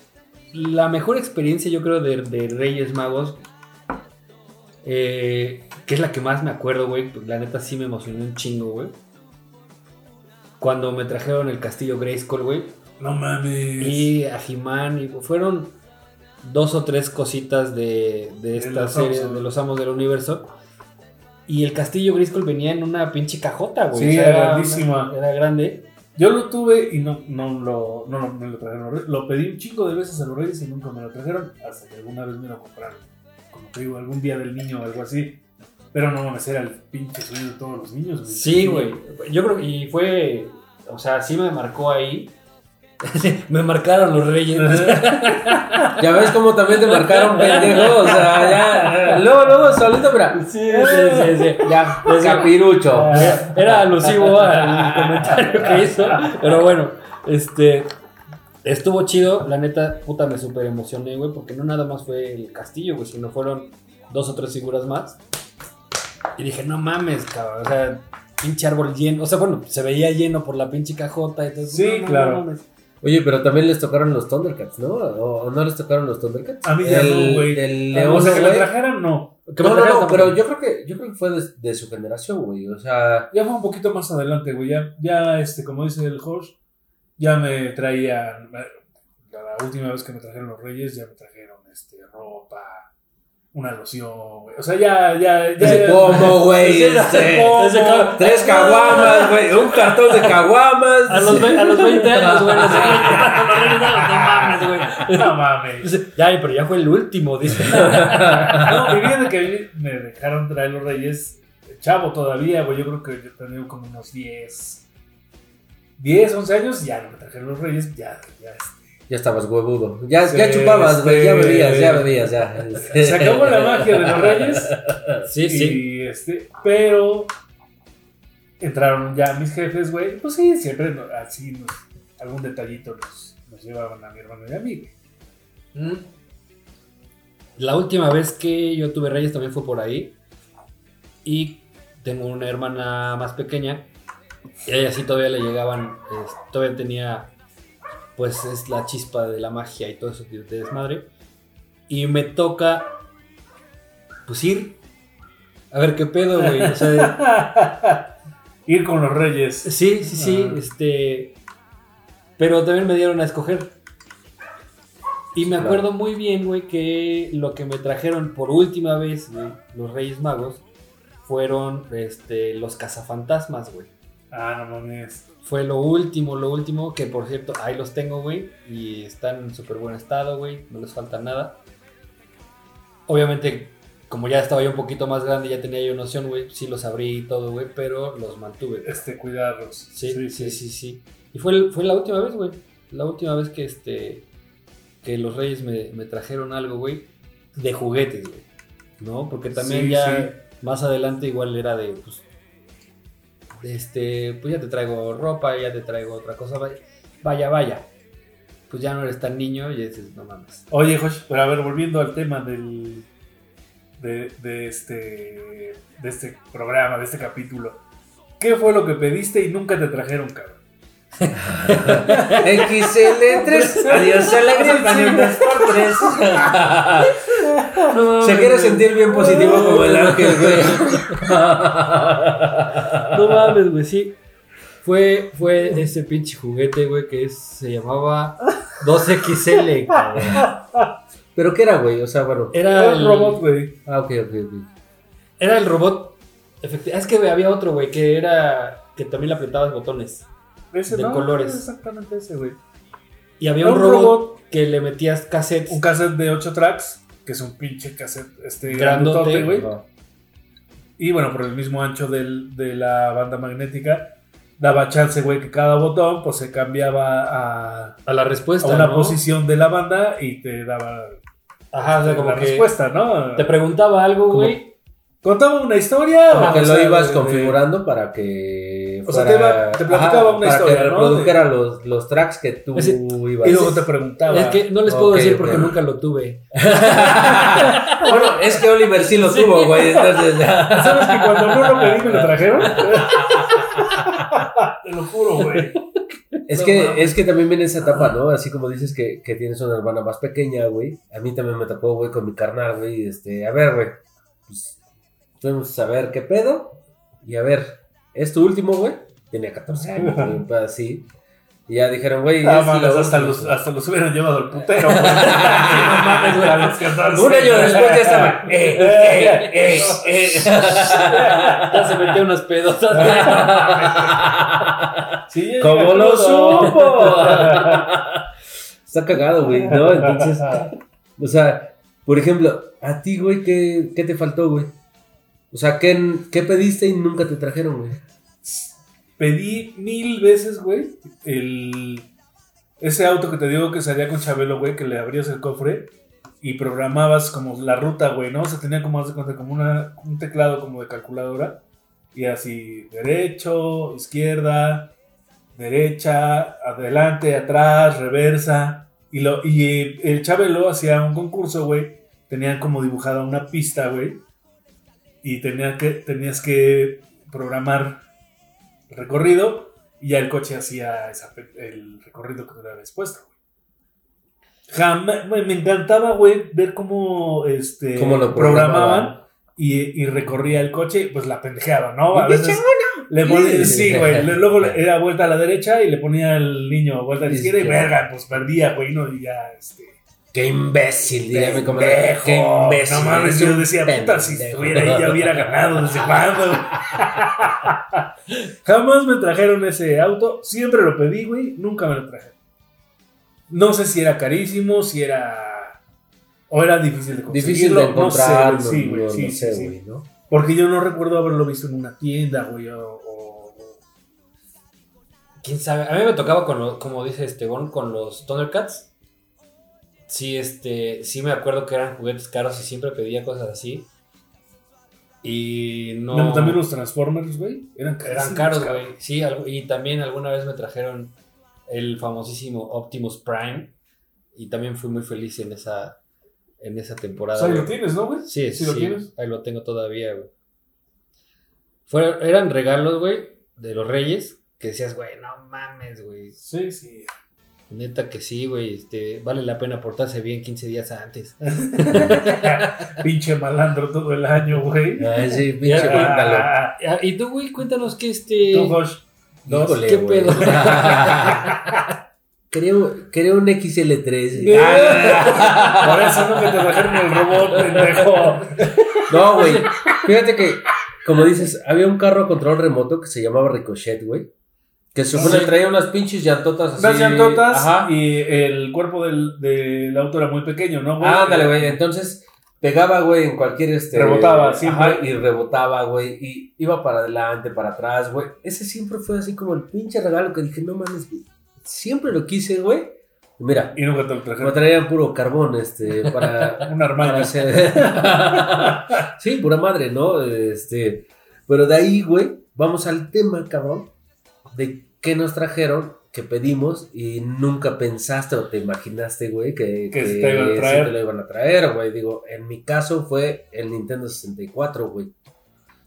la mejor experiencia, yo creo, de, de Reyes Magos. eh, que es la que más me acuerdo, güey. La neta sí me emocionó un chingo, güey. Cuando me trajeron el castillo Grayskull, güey. No mames. Y a He-Man. Y fueron dos o tres cositas de, de esta serie Amos, de los Amos del Universo. Y el castillo Grayskull venía en una pinche cajota, güey. Sí, O sea, era grandísima. Era grande. Yo lo tuve y no, no, lo, no, lo- me lo trajeron. los Reyes. Lo pedí un chingo de veces a los Reyes y nunca me lo trajeron. Hasta que alguna vez me lo compraron. Como te digo, algún día del niño o algo así. Pero no mames, era el pinche sueño de todos los niños, güey. Sí, güey. Yo creo que y fue. O sea, sí me marcó ahí. <laughs> me marcaron los reyes. <laughs> Ya ves cómo también te marcaron, <laughs> pendejo. O sea, ya. Luego, luego, solito, mira. sí, sí, sí, sí. Ya, capirucho. Era alusivo al comentario que hizo. Pero bueno, Este. Estuvo chido, la neta, puta, me super emocioné, güey, porque no nada más fue el castillo, güey, sino fueron dos o tres figuras más. Y dije, no mames, cabrón, o sea, pinche árbol lleno, o sea, bueno, se veía lleno por la pinche cajota, entonces, Sí, no, no, claro. no mames. Oye, pero también les tocaron los Thundercats, ¿no? ¿O, o no les tocaron los Thundercats? A mí ya el, no, güey. El o león, sea, que la güey. trajeran, no. Que me No, no, trajeron no, tampoco. pero yo creo que, yo creo que fue de, de su generación, güey. O sea, Ya fue un poquito más adelante, güey. Ya, ya este, como dice el Horst, ya me traían. La última vez que me trajeron los Reyes, ya me trajeron este, ropa, una loción, güey. O sea, ya, ya, ya. ese pomo, güey. Este, <laughs> pomo. ese ca- tres caguamas, güey. Un cartón de caguamas. A los, a los 20 <laughs> años, güey, no mames, güey. No mames. Ya, pero ya fue el último, dice. <laughs> No, y fíjate que me dejaron traer los Reyes chavo todavía, güey. Yo creo que yo tenía como unos 10. 10, 11 años, ya no me trajeron los Reyes, ya, ya. Ya estabas huevudo. Ya, Sí, ya chupabas, güey. Ya bebías, ya bebías, ya. <laughs> Se acabó la magia de los Reyes. Sí, sí. Este, pero entraron ya mis jefes, güey. Pues sí, siempre así nos- algún detallito nos, nos llevaban a mi hermano y a mí, güey. Mm. La última vez que yo tuve reyes también fue por ahí. Y tengo una hermana más pequeña. Y a ella sí todavía le llegaban. todavía tenía. Pues es la chispa de la magia y todo eso de de desmadre. Y me toca. Pues ir. A ver qué pedo, güey. O sea, <laughs> Ir con los Reyes. Sí, sí, sí, Ah. este... Pero también me dieron a escoger. Y me Claro. acuerdo muy bien, güey, que lo que me trajeron por última vez, güey, los Reyes Magos, fueron este, los cazafantasmas, güey. Ah, no mames. Fue lo último, lo último, que por cierto, ahí los tengo, güey, y están en súper buen estado, güey, no les falta nada. Obviamente, como ya estaba yo un poquito más grande, ya tenía yo noción, güey, sí los abrí y todo, güey, pero los mantuve. Este, cuidarlos. Sí, sí, sí, sí, Y fue, fue la última vez, güey. La última vez que este que los Reyes me, me trajeron algo, güey, de juguetes, güey. ¿No? Porque también Sí, ya sí. más adelante igual era de, pues, de este, pues ya te traigo ropa, ya te traigo otra cosa, vaya, vaya, vaya. Pues ya no eres tan niño y dices, no mames. Oye, Josh, pero a ver, volviendo al tema del. De, de este. De este programa, de este capítulo. ¿Qué fue lo que pediste y nunca te trajeron, cabrón? <laughs> XL3. Adiós a la gripa, por tres. Se quiere sentir bien positivo como el ángel, güey. No mames, güey, sí. Fue, fue ese pinche juguete, güey, que es- se llamaba 2XL, cabrón. ¿Pero qué era, güey? O sea, bueno. Era Era el robot, güey. Ah, ok, ok, ok. Era el robot. efecti- Es que había otro, güey, que era. que también le apretabas botones. Ese De no, colores. Exactamente ese, güey. Y había un robot, robot. que le metías cassettes. Un cassette de 8 tracks, que es un pinche cassette este, Grandote. güey. Y bueno, por el mismo ancho del- de la banda magnética, daba chance, güey, que cada botón pues se cambiaba a, a la a respuesta. una ¿no? posición de la banda y te daba Ajá, o sea, la como que respuesta, ¿no? te preguntaba algo, Como- güey. Contaba una historia. Como o que sea, lo ibas de- configurando para que. O sea, te iba- te platicaba una para historia, que ¿no? reprodujera los, los tracks que tú Ese- ibas Y luego te preguntaba. Es que no les puedo decir porque nunca lo tuve. <laughs> Bueno, es que Oliver sí lo tuvo, güey. Entonces ya. ¿Sabes que cuando no lo pedí me lo trajeron? <laughs> Te lo juro, güey. Es No que, es que también viene esa etapa, ¿no? Así como dices que, que tienes una hermana más pequeña, güey. A mí también me tocó, güey, con mi carnal, güey. Este, a ver, güey. Pues, vamos a ver qué pedo. Y a ver, ¿es tu último, güey? Tenía 14 años, güey, así. Y ya dijeron, güey. Ah, es mames, lo hasta, los, hasta los hubieran llevado al putero. <laughs> güey. no mames, güey. a los 14. Un año después ya estaban. <laughs> Eh, eh, eh, eh. Ya se metió unas pedotas. <laughs> Sí, ¿Cómo lo supo? Está cagado, güey, ¿no? Entonces, o sea, por ejemplo, a ti, güey, ¿qué, qué te faltó, güey? O sea, ¿qué, ¿qué pediste y nunca te trajeron, güey? Pedí mil veces, güey, el... ese auto que te digo que salía con Chabelo, güey, que le abrías el cofre y programabas como la ruta, güey, ¿no? O sea, tenía como, como una, un teclado como de calculadora y así, derecho, izquierda, derecha, adelante, atrás, reversa. Y, lo, y el Chabelo hacía un concurso, güey. Tenían como dibujada una pista, güey. Y tenía que, tenías que programar el recorrido. Y ya el coche hacía esa el recorrido que tú le habías puesto. Jamás- me encantaba, güey, ver cómo, este, ¿Cómo lo programaban y, y recorría el coche, pues la pendejeaba, ¿no? A veces le ponía, sí, güey, luego le- era vuelta a la derecha y le ponía al niño vuelta a la izquierda y verga, pues perdía, güey, no, y ya, este... Qué imbécil, diría mi. Pendejo. Qué imbécil. No mames, es yo decía, puta, si estuviera ahí ya hubiera ganado desde cuándo. <laughs> Jamás me trajeron ese auto, siempre lo pedí, güey, nunca me lo trajeron. No sé si era carísimo, si era... O era difícil de conseguirlo. Difícil de encontrar, no sé, sí, güey, no- sí, no sí, sé, sí. ¿no? Porque yo no recuerdo haberlo visto en una tienda, güey, o... o- ¿Quién sabe? A mí me tocaba con lo- como dice Esteban, con los Thundercats. Sí, este, sí me acuerdo que eran juguetes caros y siempre pedía cosas así. Y no. No, también los Transformers, güey, eran eran caros, güey. Sí, y también alguna vez me trajeron el famosísimo Optimus Prime. Y también fui muy feliz en esa, en esa O temporada. sea, ahí lo tienes, ¿no, güey? Sí, ¿Sí sí, lo tienes? ahí lo tengo todavía, güey. Fueron, eran regalos, güey, de los reyes, que decías, güey, no mames, güey. Sí, sí. Neta que sí, güey, este, vale la pena portarse bien 15 días antes. <laughs> Pinche malandro todo el año, güey. Ay, sí, pinche. Ah, Ah, Y tú, güey, cuéntanos que este... Tú, Josh. Dos. Híjole, ¿Qué güey. pedo? <laughs> Creo, creo un XL3. güey. Ah, Por eso no que te el robot, pendejo. No, güey. Fíjate que, como dices, había un carro a control remoto que se llamaba Ricochet, güey. Que se supone Sí. traía unas pinches llantotas así. Unas llantotas Ajá. y el cuerpo del, del auto era muy pequeño, ¿no, güey? Ándale, güey. Entonces pegaba, güey, en cualquier este. Rebotaba. Ajá, y rebotaba, güey. Y iba para adelante, para atrás, güey. Ese siempre fue así como el pinche regalo que dije, no mames, güey. Siempre lo quise, güey. Mira, Y nunca te lo me trajeron. traían puro carbón, este, para. <laughs> Un armario. hacer. <laughs> sí, pura madre, ¿no? Este. Pero de ahí, güey, vamos al tema, cabrón. De qué nos trajeron, que pedimos y nunca pensaste o te imaginaste, güey, que, Que te iban a sí traer. te lo iban a traer, güey. Digo, en mi caso fue el Nintendo 64, güey.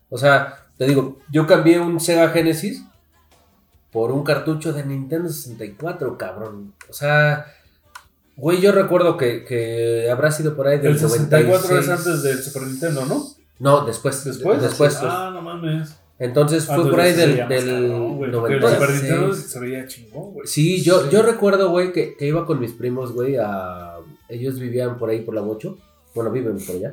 O sea, te digo, yo cambié un Sega Genesis por un cartucho de Nintendo 64, cabrón. O sea, güey, yo recuerdo que, que habrá sido por ahí del El 64 es 96. antes del Super Nintendo, ¿no? No, después. ¿Después? Después. Ah, no mames. Entonces fue por ahí del, del cabrón, güey, porque El Super Nintendo 96. se veía chingón, güey. Sí, yo, Sí. yo recuerdo, güey, que, que iba con mis primos, güey, a... Ellos vivían por ahí, por la Bocho. Bueno, viven por allá.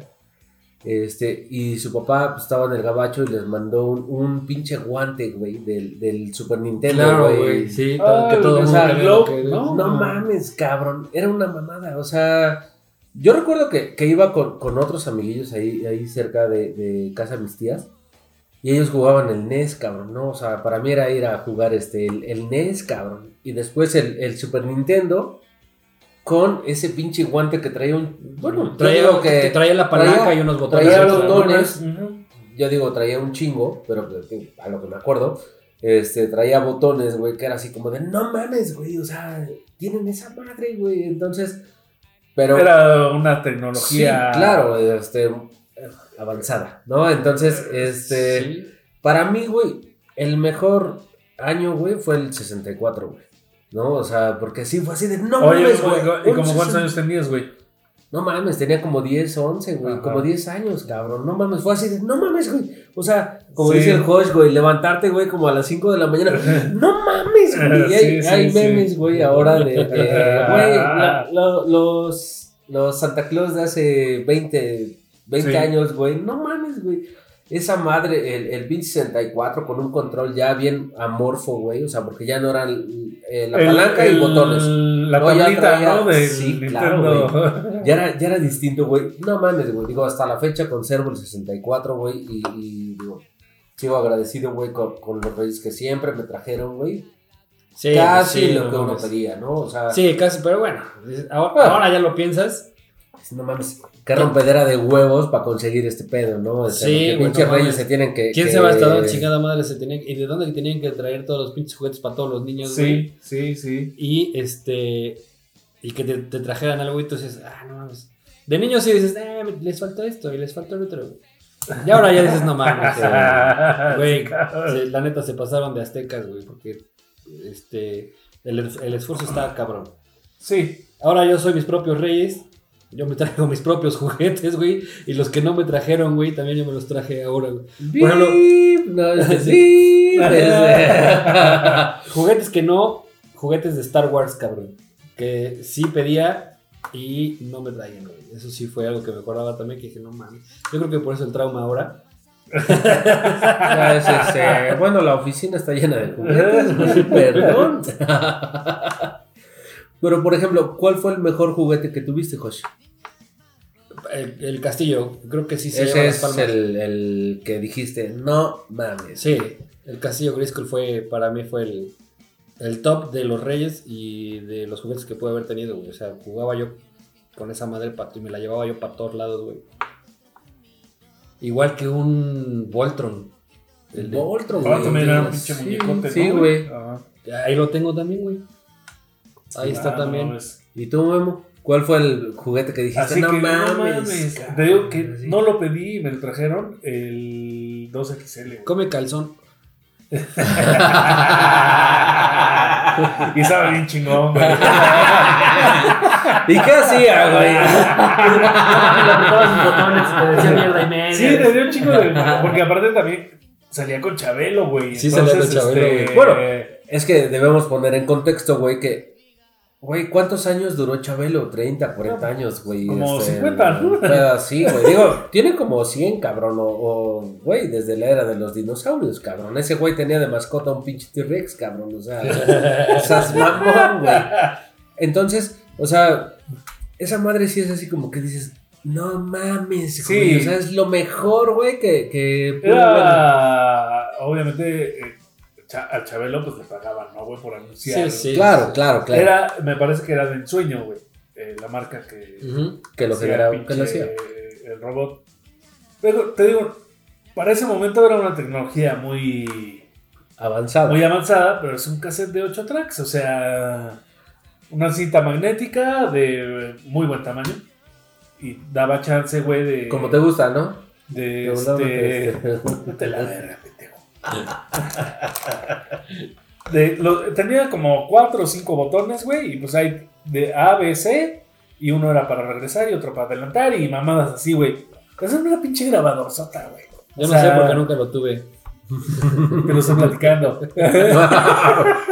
Este, y su papá pues, estaba en el gabacho y les mandó un, un pinche guante, güey, del, del Super Nintendo, Claro, güey. sí, Ah, que todo o sea, lo que- ¿no? No mames, cabrón. Era una mamada. O sea, yo recuerdo que, que iba con, con otros amiguillos ahí, ahí cerca de, de casa de mis tías. Y ellos jugaban el NES, cabrón, ¿no? O sea, para mí era ir a jugar este, el, el NES, cabrón. Y después el, el Super Nintendo con ese pinche guante que traía un... Bueno, Traía, digo que traía la palanca traía- y unos botones. traía botones. Yo digo, traía un chingo, pero a lo que me acuerdo, este, traía botones, güey, que era así como de, no mames, güey, o sea, tienen esa madre, güey, entonces, pero... Era una sí, tecnología. claro, este, avanzada, ¿no? Entonces, este, Sí. para mí, güey, el mejor año, güey, fue el 64, güey, ¿no? O sea, porque sí, fue así de, no Oye, mames, güey. ¿y como cuántos 60 años tenías, güey? no mames, tenía como 10, 11, güey, Ajá. como 10 años, cabrón. No mames, fue así de, no mames, güey. O sea, como Sí. dice el Josh, güey, levantarte, güey, como a las 5 de la mañana. <laughs> No mames, güey. Hay, Sí, sí, hay sí. memes, güey, ahora de, de, güey, <laughs> los, los Santa Claus de hace 20, 20 Sí. años, güey. No mames, güey. Esa madre, el, el Beat 64 con un control ya bien amorfo, güey. O sea, porque ya no eran eh, la El- palanca y el- botones. La No, ya tablita, traía- ¿no? Del sí, Nintendo. claro, <laughs> Ya era, ya era distinto, güey. No mames, güey. Digo, hasta la fecha conservo el 64, güey. Y, y digo, sigo agradecido, güey, con, con los reyes que siempre me trajeron, güey. Sí, Casi sí, lo que uno pedía, ¿no? O sea, Sí, casi, pero bueno, ahora, ahora ya lo piensas. No mames, qué rompedera de huevos para conseguir este pedo, ¿no? O sea, Sí, pinches no reyes se tienen que. ¿Quién que- se va hasta dónde chingada madre se tenía y de dónde tenían que traer todos los pinches juguetes para todos los niños, güey? Sí, sí, sí. Y este y que te, te trajeran algo y tú dices, ah, no mames. De niño sí dices, eh, les faltó esto y les faltó el otro. güey. Y ahora ya dices, no mames. <laughs> Güey, se- la neta se pasaron de aztecas, güey, porque este el, el esfuerzo está cabrón. Sí. Ahora yo soy mis propios reyes. Yo me traigo mis propios juguetes, güey. Y los que no me trajeron, güey, también yo me los traje ahora, güey. Por ejemplo, no, juguetes que no, juguetes de Star Wars, cabrón. Que sí pedía y no me traían, güey. Eso sí fue algo que me acordaba también, que dije, no mames. Yo creo que por eso el trauma ahora. Ya, es, este, bueno, la oficina está llena de juguetes, güey, perdón. <laughs> Pero, por ejemplo, ¿cuál fue el mejor juguete que tuviste, Josh? El, el castillo, creo que sí se lleva Ese las es palmas. el, el que dijiste, no mames. Sí, el castillo Grayskull fue, para mí fue el, el top de los reyes y de los juguetes que pude haber tenido, güey. O sea, jugaba yo con esa madre pato y me la llevaba yo para todos lados, güey. Igual que un Voltron. El Voltron, Ah, también era un Sí, pinche muñecote, Sí, ¿no, güey. Ahí lo tengo también, güey. Ahí está Ah, no también. ¿Y tú, Memo? ¿Cuál fue el juguete que dijiste? Así no, que mames, no mames. cabrón, Te digo que así. no lo pedí y me lo trajeron el 2XL. güey. Come calzón. <laughs> y estaba bien chingón, güey. <laughs> ¿Y qué hacía, güey? Sí, le dio un chingo de. <laughs> Porque aparte también salía con Chabelo, güey. Sí, salía con Chabelo, este, güey. Bueno, Es que debemos poner en contexto, güey, que. Güey, ¿cuántos años duró Chabelo? 30, 40 años, güey. Como este, 50, ¿no? así, güey. Digo, tiene como 100, cabrón. O, güey, desde la era de los dinosaurios, cabrón. Ese güey tenía de mascota un pinche T-Rex, cabrón. O sea, <laughs> esas mamón, güey. Entonces, o sea, esa madre sí es así como que dices, no mames, Sí. güey. O sea, es lo mejor, güey, que, que. Era. Obviamente, eh, a Chabelo pues le pagaban, ¿no, güey? Por anunciar. Sí, sí. Claro, claro, claro. Era, me parece que era de ensueño, güey. eh, la marca que. Que lo generaba, que lo hacía. El robot. Pero te digo, para ese momento era una tecnología muy. Avanzado. muy avanzada, pero es un cassette de 8 tracks, o sea, una cinta magnética de muy buen tamaño y daba chance, güey, de Como te gusta, ¿no? de este <laughs> de la verga. De, lo- tenía como cuatro o cinco botones, güey, y pues hay de A, B, C, y uno era para regresar y otro para adelantar, y mamadas así, güey. Esa era una pinche grabadorzota, güey. O Yo no sea, sé por qué nunca lo tuve. Te lo estoy platicando. <laughs>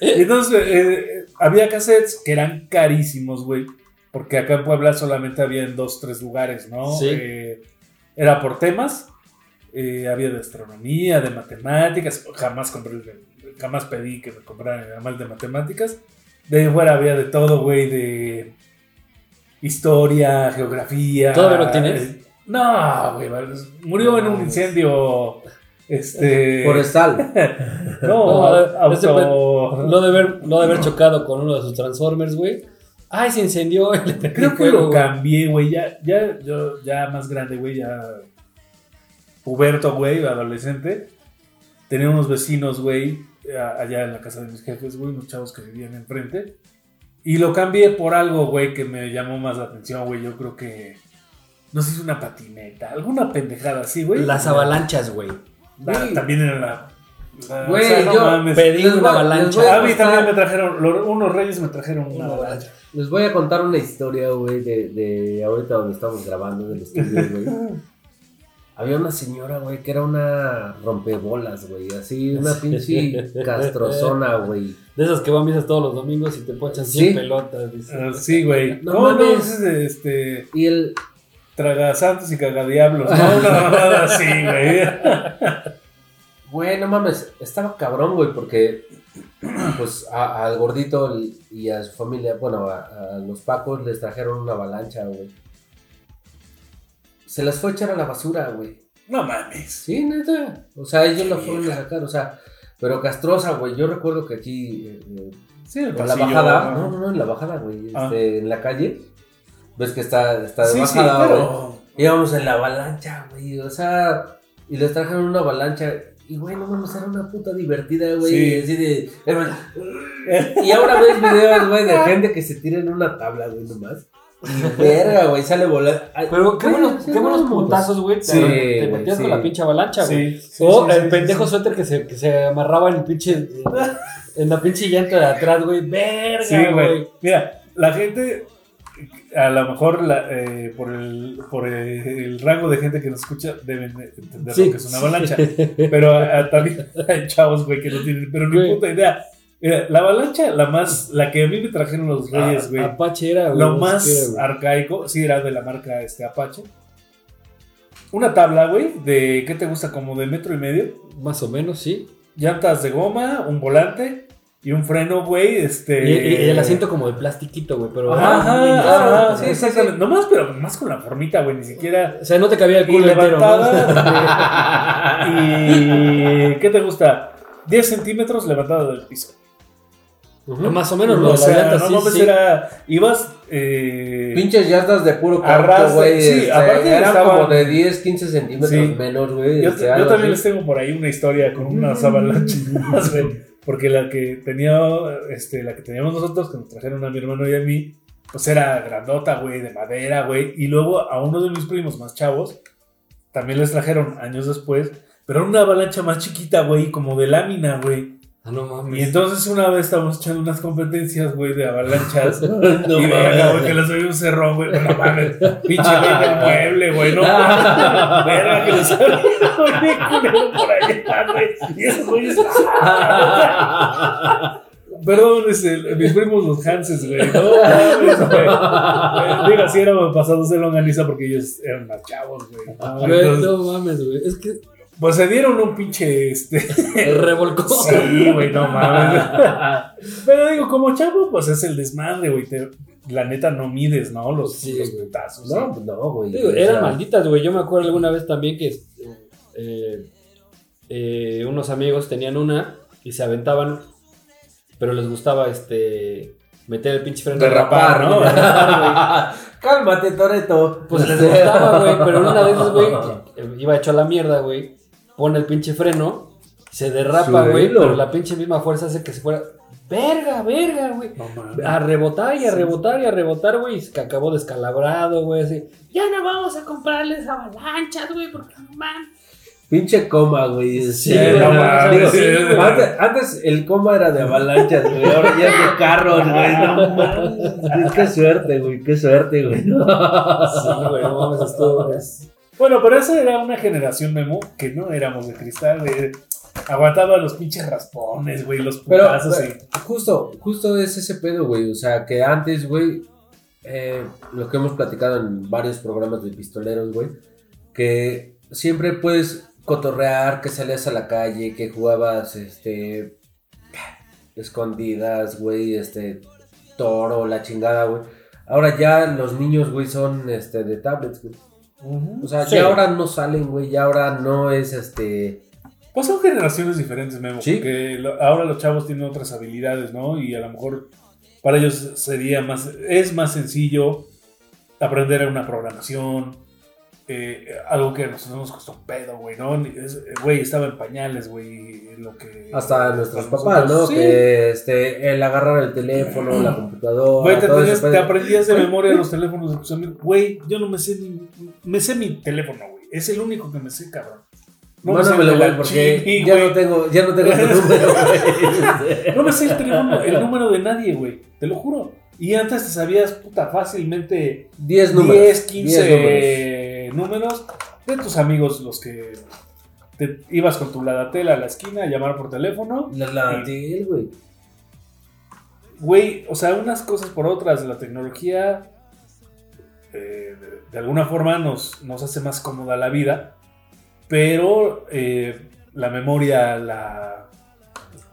Entonces eh, había cassettes que eran carísimos, güey. Porque acá en Puebla solamente había en dos, tres lugares, ¿no? Sí. Eh, era por temas. Eh, había de astronomía, de matemáticas. Jamás compré, jamás pedí que me compraran nada más de matemáticas. De ahí fuera había de todo, güey, de historia, geografía. ¿Todavía lo tienes? Eh, no, güey, murió en un incendio. Este. Forestal. <laughs> No, No. Lo de haber, lo de haber chocado con uno de sus Transformers, güey. Ay, se incendió. prendí Creo que fuego, lo güey. cambié, güey. Ya, ya, yo, ya más grande, güey, ya. Puberto, güey, adolescente. Tenía unos vecinos, güey, a- allá en la casa de mis jefes, güey, unos chavos que vivían enfrente. Y lo cambié por algo, güey, que me llamó más la atención, güey. Yo creo que. No sé si una patineta, alguna pendejada así, güey. Las avalanchas, güey. También era la. Güey, yo mames. Pedí una avalancha. A mí también me trajeron, lo- unos reyes me trajeron una Una avalancha. Les voy a contar una historia, güey, de, de ahorita donde estamos grabando del estudio, güey. <laughs> Había una señora, güey, que era una rompebolas, güey. Así, <laughs> una pinche castrozona, güey. De esas que van a misas todos los domingos y te pochan Sí. 100 pelotas. dice. Ah, sí, güey. No No, no, es de, este. Y el. Tragasantos y cagadiablos. No, <laughs> una mamada así, güey. Güey, no mames, estaba cabrón, güey, porque. Pues al gordito y a su familia, bueno, a, a los pacos les trajeron una avalancha, güey. Se las fue a echar a la basura, güey. No mames. Sí, neta. O sea, ellos la fueron a sacar, o sea. Pero castrosa, güey. Yo recuerdo que aquí. eh, eh, Sí, el en la bajada. ¿no? No, no, en la bajada, güey. Ah. este, en la calle. ves que está, está de Sí, bajada, pero. Íbamos en la avalancha, güey. O sea, y les trajeron una avalancha. Y, güey, no mames, era una puta divertida, güey. Sí. Así de. Y ahora ves videos, güey, de <laughs> gente que se tira en una tabla, güey, nomás. Y verga, güey, sale volando. Pero qué buenos, qué buenos vamos. putazos, güey. te- Sí, te metías sí. con la pinche avalancha, güey. Sí, O el pendejo suéter que se, que se amarraba en el pinche. En la pinche llanta de atrás, güey. Verga, güey. Mira, la gente, a lo mejor la, eh, por, el, por el, el rango de gente que nos escucha, deben de entender lo que es una avalancha. Pero ah, también <laughs> hay chavos, güey, que no tienen, pero ni puta idea. Mira, la avalancha, la más, la que a mí me trajeron los reyes, güey. Apache era, güey. lo más era, arcaico, sí, era de la marca este, Apache. Una tabla, güey, de, ¿qué te gusta? Como de metro y medio. Más o menos, sí. Llantas de goma, un volante y un freno, güey, este... Y, y- y el asiento como de plastiquito, güey. Pero. Ajá, Ah, ajá, sí, sí. exactamente. Nomás, pero más con la formita, güey, ni siquiera... O sea, no te cabía el Y culo entero. ¿no? levantada... <laughs> y... ¿Qué te gusta? 10 centímetros levantada del piso. Ujú. Más o menos, lo o sea, no sí, sí. era... Ibas... Eh, Pinches llantas de puro de- güey. sí, este, aparte eran estaban- como de 10, 15 centímetros Sí. menos, güey. Yo, este, yo también así. les tengo por ahí una historia con unas avalanchas, <laughs> güey. Porque la que tenía, este, la que teníamos nosotros, que nos trajeron a mi hermano y a mí, pues era grandota, güey, de madera, güey. Y luego a uno de mis primos más chavos, también les trajeron años después, pero era una avalancha más chiquita, güey, como de lámina, güey. Ah, no mames. Y entonces una vez estábamos echando unas competencias, güey, de avalanchas. <laughs> No y mames. güey, que les había un cerrón, güey. No mames, pinche <laughs> del mueble, güey, no mames. <laughs> Verga, que les había por allá, güey. Y esos güeyes. Perdón, es el- mis primos los Hanses, güey. No mames, güey. Digo, así éramos pasados de longaniza porque ellos eran más chavos, güey. Entonces, no mames, güey. Es que Pues se dieron un pinche, este. revolcó. <laughs> Sí, güey, no mames. <laughs> Pero digo, como chavo, pues es el desmadre, güey. La neta no mides, ¿no? Los, Sí, los güey. putazos. No, no, güey. Digo, o eran malditas, güey. Yo me acuerdo alguna vez también que eh, eh, unos amigos tenían una y se aventaban, pero les gustaba este meter el pinche freno. Derrapar, ¿no? Derrapar, <laughs> Cálmate, Toreto. güey. Pues les gustaba, güey. Pero una de esas, güey, iba hecho a la mierda, güey. Pone el pinche freno, se derrapa, güey, pero la pinche misma fuerza hace que se fuera. Verga, verga, güey. No. A rebotar y a rebotar y a rebotar, güey. Que acabó descalabrado, güey. Así. Ya no vamos a comprarles avalanchas, güey, porque no mames. Pinche coma, güey. Sí, güey, no mames. sí, antes, antes el coma era de avalanchas, güey. Ahora ya es de carros, güey. No <laughs> mames. Qué suerte, güey. Qué suerte, güey. Sí, güey, no mames, esto es. Bueno, pero esa era una generación memo que no éramos de cristal, güey. Aguantaba los pinches raspones, güey, los putazos pero, y. justo, justo es ese pedo, güey. O sea, que antes, güey, eh, lo que hemos platicado en varios programas de pistoleros, güey, que siempre puedes cotorrear, que salías a la calle, que jugabas, este, escondidas, güey, este, toro, la chingada, güey. Ahora ya los niños, güey, son, este, de tablets, güey. O sea, Sí. ya ahora no salen, güey, ya ahora no es, este... Pues son generaciones diferentes, Memo. Sí. Porque lo- ahora los chavos tienen otras habilidades, ¿no? Y a lo mejor para ellos sería más. Es más sencillo aprender una programación. Eh, algo que a nosotros nos costó pedo, güey, ¿no? Es- Güey, estaba en pañales, güey. Lo que. Hasta nuestros papás, ¿no? Sí. Que este, el agarrar el teléfono, la computadora. Güey, te, tenías- aprendías de memoria los teléfonos de tus amigos. Güey, yo no me sé ni. Me sé mi teléfono, güey. Es el único que me sé, cabrón. No me Mándamelo, güey, porque Chini, ya no tengo, ya no tengo tu <laughs> número, güey. No me sé el, teléfono, el número de nadie, güey. Te lo juro. Y antes te sabías, puta, fácilmente 10 números. 10, 15 10 números. Números. de tus amigos, los que te ibas con tu ladatel a la esquina a llamar por teléfono. La, la de él, güey. Güey, o sea, unas cosas por otras. La tecnología eh, de, de alguna forma nos, nos hace más cómoda la vida. Pero eh, la memoria, la.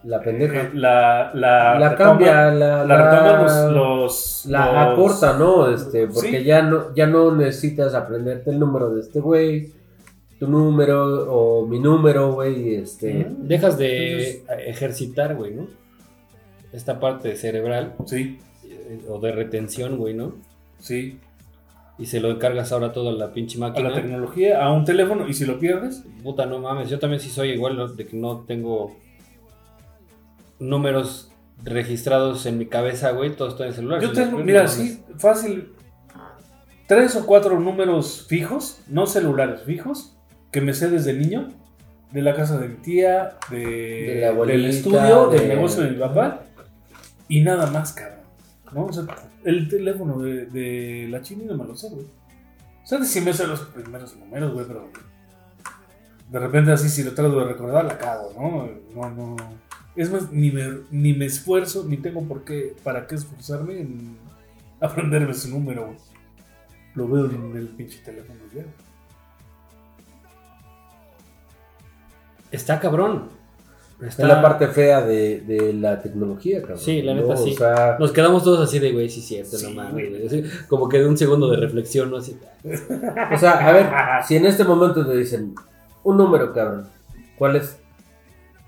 La pendeja. eh, la, la, la retoma- cambia, la, La retoman los. la, los- la los- acorta, ¿no? Este, porque Sí. ya no, ya no necesitas aprenderte el número de este güey, tu número o mi número, güey, este. Dejas de ejercitar, güey, ¿no? Esta parte cerebral Sí, eh, o de retención, güey, ¿no? sí. y se lo encargas ahora todo a la pinche a máquina. la tecnología, a un teléfono, y si lo pierdes, Puta, no mames, yo también sí soy igual ¿no? de que no tengo números registrados en mi cabeza, güey, todo está en el celular. yo tengo, mira, sí, fácil, tres o cuatro números fijos, no celulares fijos, que me sé desde niño, de la casa de mi tía, de, De la abuelita, del estudio, de- del negocio de mi papá, y nada más, cabrón. ¿no? O sea, el teléfono de, de la china no me lo sé, güey. O sea, sí me sé los primeros números, güey, pero de repente así si lo trato de recordar la cago, ¿no? No, no. Es más, ni me, ni me esfuerzo, ni tengo por qué, para qué esforzarme en aprenderme su número, güey. Lo veo en el pinche teléfono ya. Está cabrón. Está- Es la parte fea de, de la tecnología, cabrón. Sí, la neta, ¿no? sí. O sea, Nos quedamos todos así de, güey, sí, cierto, Sí, no mames, güey. Así, Como que de un segundo de reflexión, ¿no? Así. o sea, a ver, <laughs> si en este momento te dicen un número, cabrón, ¿cuál es?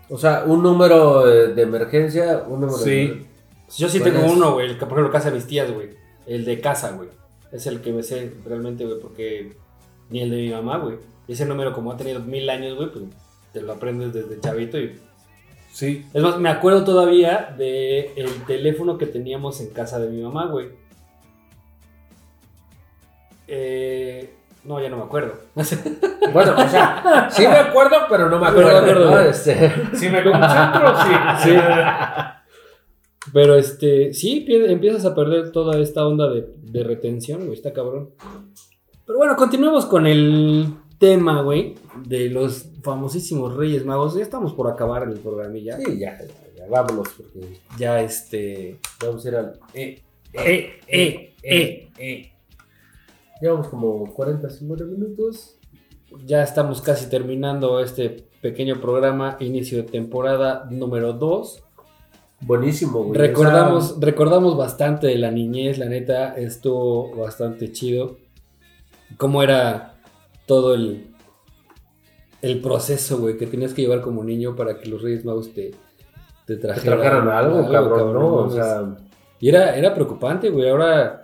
O sea, un número de emergencia, un número Sí. de... Yo sí ¿Cuál tengo uno, güey, el que por ejemplo casa de mis tías, güey. El de casa, güey. Es el que me sé realmente, güey, porque ni el de mi mamá, güey. Ese número, como ha tenido mil años, güey, pues te lo aprendes desde chavito y Sí, Es más, me acuerdo todavía de el teléfono que teníamos en casa de mi mamá, güey. Eh, no, ya no me acuerdo. <laughs> Bueno, o sea, sí me acuerdo, pero no me Pero no acuerdo. me acuerdo, ¿no? Este, <laughs> si me concentro, <laughs> sí. Sí. Pero este, sí, empiezas a perder toda esta onda de, de retención, güey, está cabrón. Pero bueno, continuemos con el tema, güey, de los famosísimos Reyes Magos. Ya estamos por acabar el programilla. sí, ya, ya, ya, vámonos, porque Ya este... vamos a ir al... Eh, eh, eh, eh. Llevamos como 40, 50 minutos. Ya estamos casi terminando este pequeño programa, inicio de temporada número 2. Buenísimo, güey. Recordamos, O sea, recordamos bastante de la niñez, la neta, estuvo bastante chido. Cómo era todo el, el proceso, güey, que tenías que llevar como niño para que los Reyes Magos te, te te trajeran, algo, cabrón, ¿no? O sea, y era, era preocupante, güey. Ahora,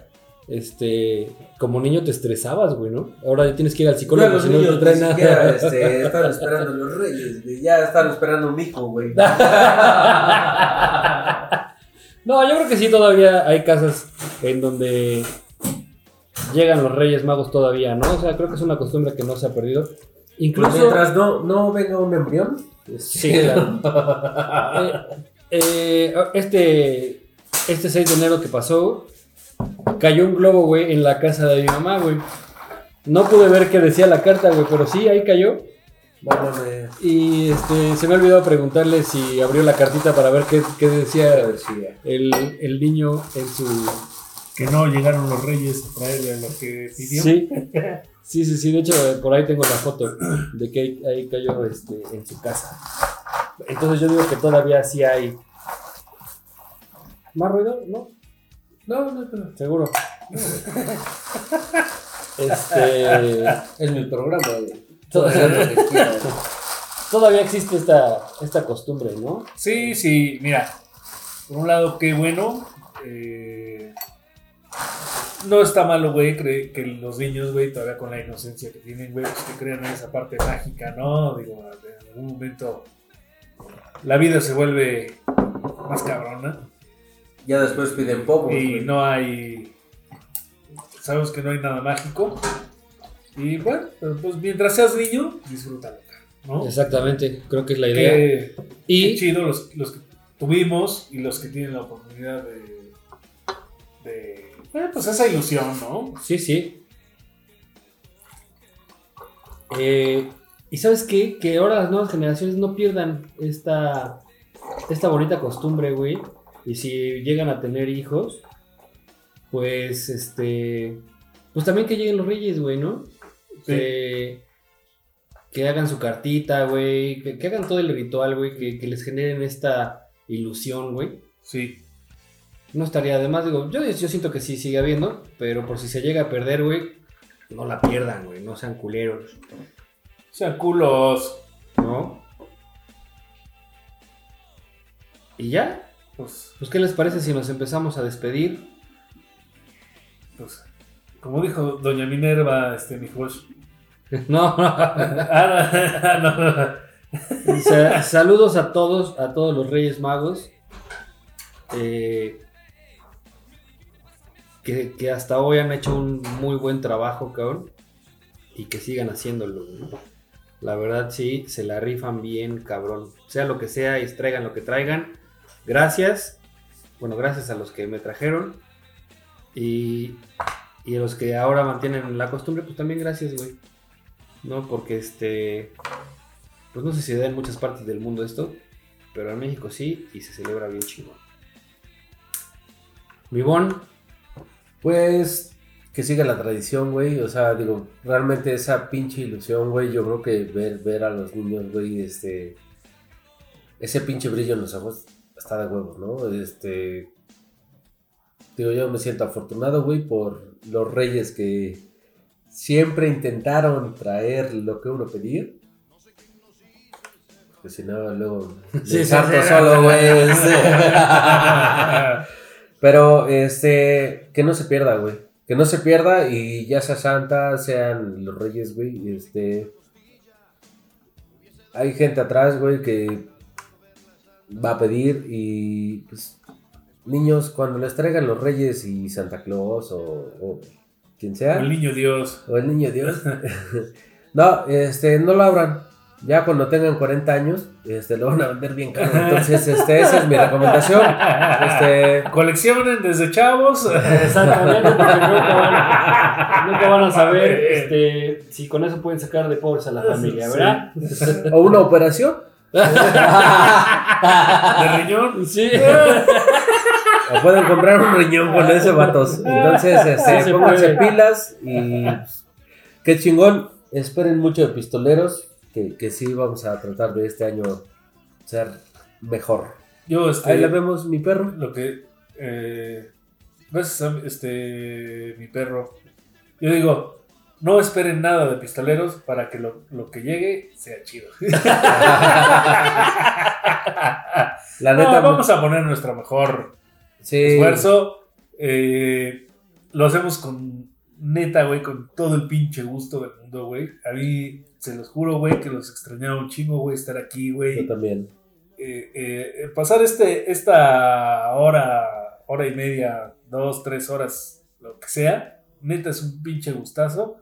este, como niño te estresabas, güey, ¿no? Ahora ya tienes que ir al psicólogo si no te niños trae ni nada. siquiera este, están esperando los reyes. Ya están esperando un hijo, güey. <laughs> No, yo creo que sí, todavía hay casas en donde llegan los Reyes Magos todavía, ¿no? O sea, creo que es una costumbre que no se ha perdido. Pues Incluso. mientras no, no venga un embrión. Sí, claro. <laughs> Eh, eh, este, este 6 de enero que pasó, cayó un globo, güey, en la casa de mi mamá, güey. No pude ver qué decía la carta, güey, pero sí, ahí cayó. No mames. Y este, se me olvidó preguntarle si abrió la cartita para ver qué, qué decía Decía. el, el niño en su, Que no llegaron los reyes a traerle lo que pidió. Sí, <laughs> sí, sí, sí. De hecho, por ahí tengo la foto de que ahí, ahí cayó este, en su casa. Entonces yo digo que todavía sí hay. ¿Más ruido? ¿No? No, no, no. Seguro. <laughs> Este. Es mi programa, güey. Todavía, que todavía existe esta, esta costumbre, ¿no? Sí, sí, mira. Por un lado, qué bueno. eh, no está malo, güey, cre- que los niños, güey, todavía con la inocencia que tienen, güey, pues, que crean en esa parte mágica, ¿no? Digo, en algún momento la vida se vuelve más cabrona Ya después piden poco. y no hay. Sabemos que no hay nada mágico. Y bueno, pues mientras seas niño, disfrútalo, ¿no? Exactamente, creo que es la idea. Qué, qué Y chido los, los que tuvimos y los que tienen la oportunidad de. de bueno, pues esa ilusión, ¿no? Sí, sí. Eh, y sabes qué? Que ahora las nuevas generaciones no pierdan esta, esta bonita costumbre, güey. Y si llegan a tener hijos, pues este. Pues también que lleguen los reyes, güey, ¿no? Sí. Que, que hagan su cartita, güey. Que, que hagan todo el ritual, güey. Que, que les generen esta ilusión, güey. Sí. No estaría además, digo, yo, yo siento que sí sigue habiendo, pero por si se llega a perder, güey, no la pierdan, güey, no sean culeros, Sean culos. ¿no? Y ya, Pues, pues ¿qué les parece si nos empezamos a despedir? pues como dijo Doña Minerva, este, mi Josh. <laughs> No, Ah, no. <laughs> Sa- saludos a todos, a todos los Reyes Magos. eh, que, que hasta hoy han hecho un muy buen trabajo, cabrón. Y que sigan haciéndolo. La verdad, sí, se la rifan bien, cabrón. Sea lo que sea, y traigan lo que traigan. Gracias. Bueno, gracias a los que me trajeron. Y, y a los que ahora mantienen la costumbre, pues también gracias, güey. No, porque este. Pues no sé si da en muchas partes del mundo esto, pero en México sí y se celebra bien chingón. Mi bon, Pues que siga la tradición, güey. O sea, digo, realmente esa pinche ilusión, güey. Yo creo que ver, ver a los niños, güey, este. Ese pinche brillo en los ojos está de huevos, ¿no? Este. Digo, yo me siento afortunado, güey, por los reyes que siempre intentaron traer lo que uno pedía. Porque si no, luego. <laughs> Sí, sarto solo, güey. <laughs> este. Pero este, que no se pierda, güey. Que no se pierda y ya sea Santa, sean los reyes, güey. Este. Hay gente atrás, güey, que va a pedir y pues niños cuando les traigan los reyes y Santa Claus o, o quien sea El niño Dios. o el niño Dios. <laughs> no, este, no lo abran. Ya cuando tengan 40 años, este, lo van a vender bien caro. Entonces, este, esa es mi recomendación. Este, Coleccionen desde chavos. exactamente, porque nunca van, nunca van a saber este, si con eso pueden sacar de pobres a la familia, ¿verdad? o una operación. <laughs> De riñón. Sí. O pueden comprar un riñón con ese vatos. Entonces, este, Sí se pónganse pilas y pues, qué chingón. Esperen mucho de pistoleros. Que, que sí vamos a tratar de este año ser mejor. Yo, este. Ahí la vemos, mi perro. lo que eh, gracias a este mi perro yo digo no esperen nada de pistoleros para que lo, lo que llegue sea chido <laughs> La No, neta, vamos a poner nuestro mejor sí. esfuerzo eh, lo hacemos con neta güey con todo el pinche gusto del mundo güey a mí se los juro güey que los extrañaba un chingo güey estar aquí güey Yo también. eh, eh, pasar este, esta hora, hora y media, dos, tres horas, lo que sea, neta es un pinche gustazo.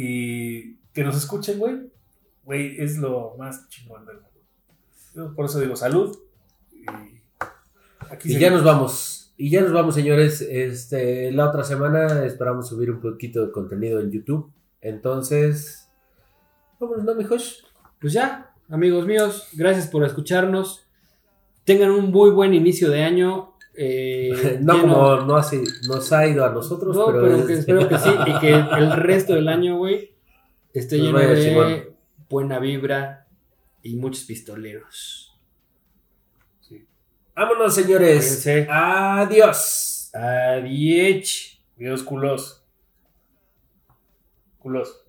Y que nos escuchen, güey, güey, es lo más chingón del mundo. Yo por eso digo salud. Y aquí Y ya nos vamos. Y ya nos vamos, señores. Este, la otra semana esperamos subir un poquito de contenido en YouTube. Entonces, vámonos, ¿no, mijos? Pues ya, amigos míos, gracias por escucharnos. Tengan un muy buen inicio de año. Eh, <laughs> no lleno- como no así, nos ha ido a nosotros, No, pero, pero, es- que espero que sí. Y que <laughs> el resto del año, güey, esté lleno de chingón. buena vibra y muchos pistoleros. Vámonos, señores. Cuídense. Adiós. Adiós. Dios culos. Culos.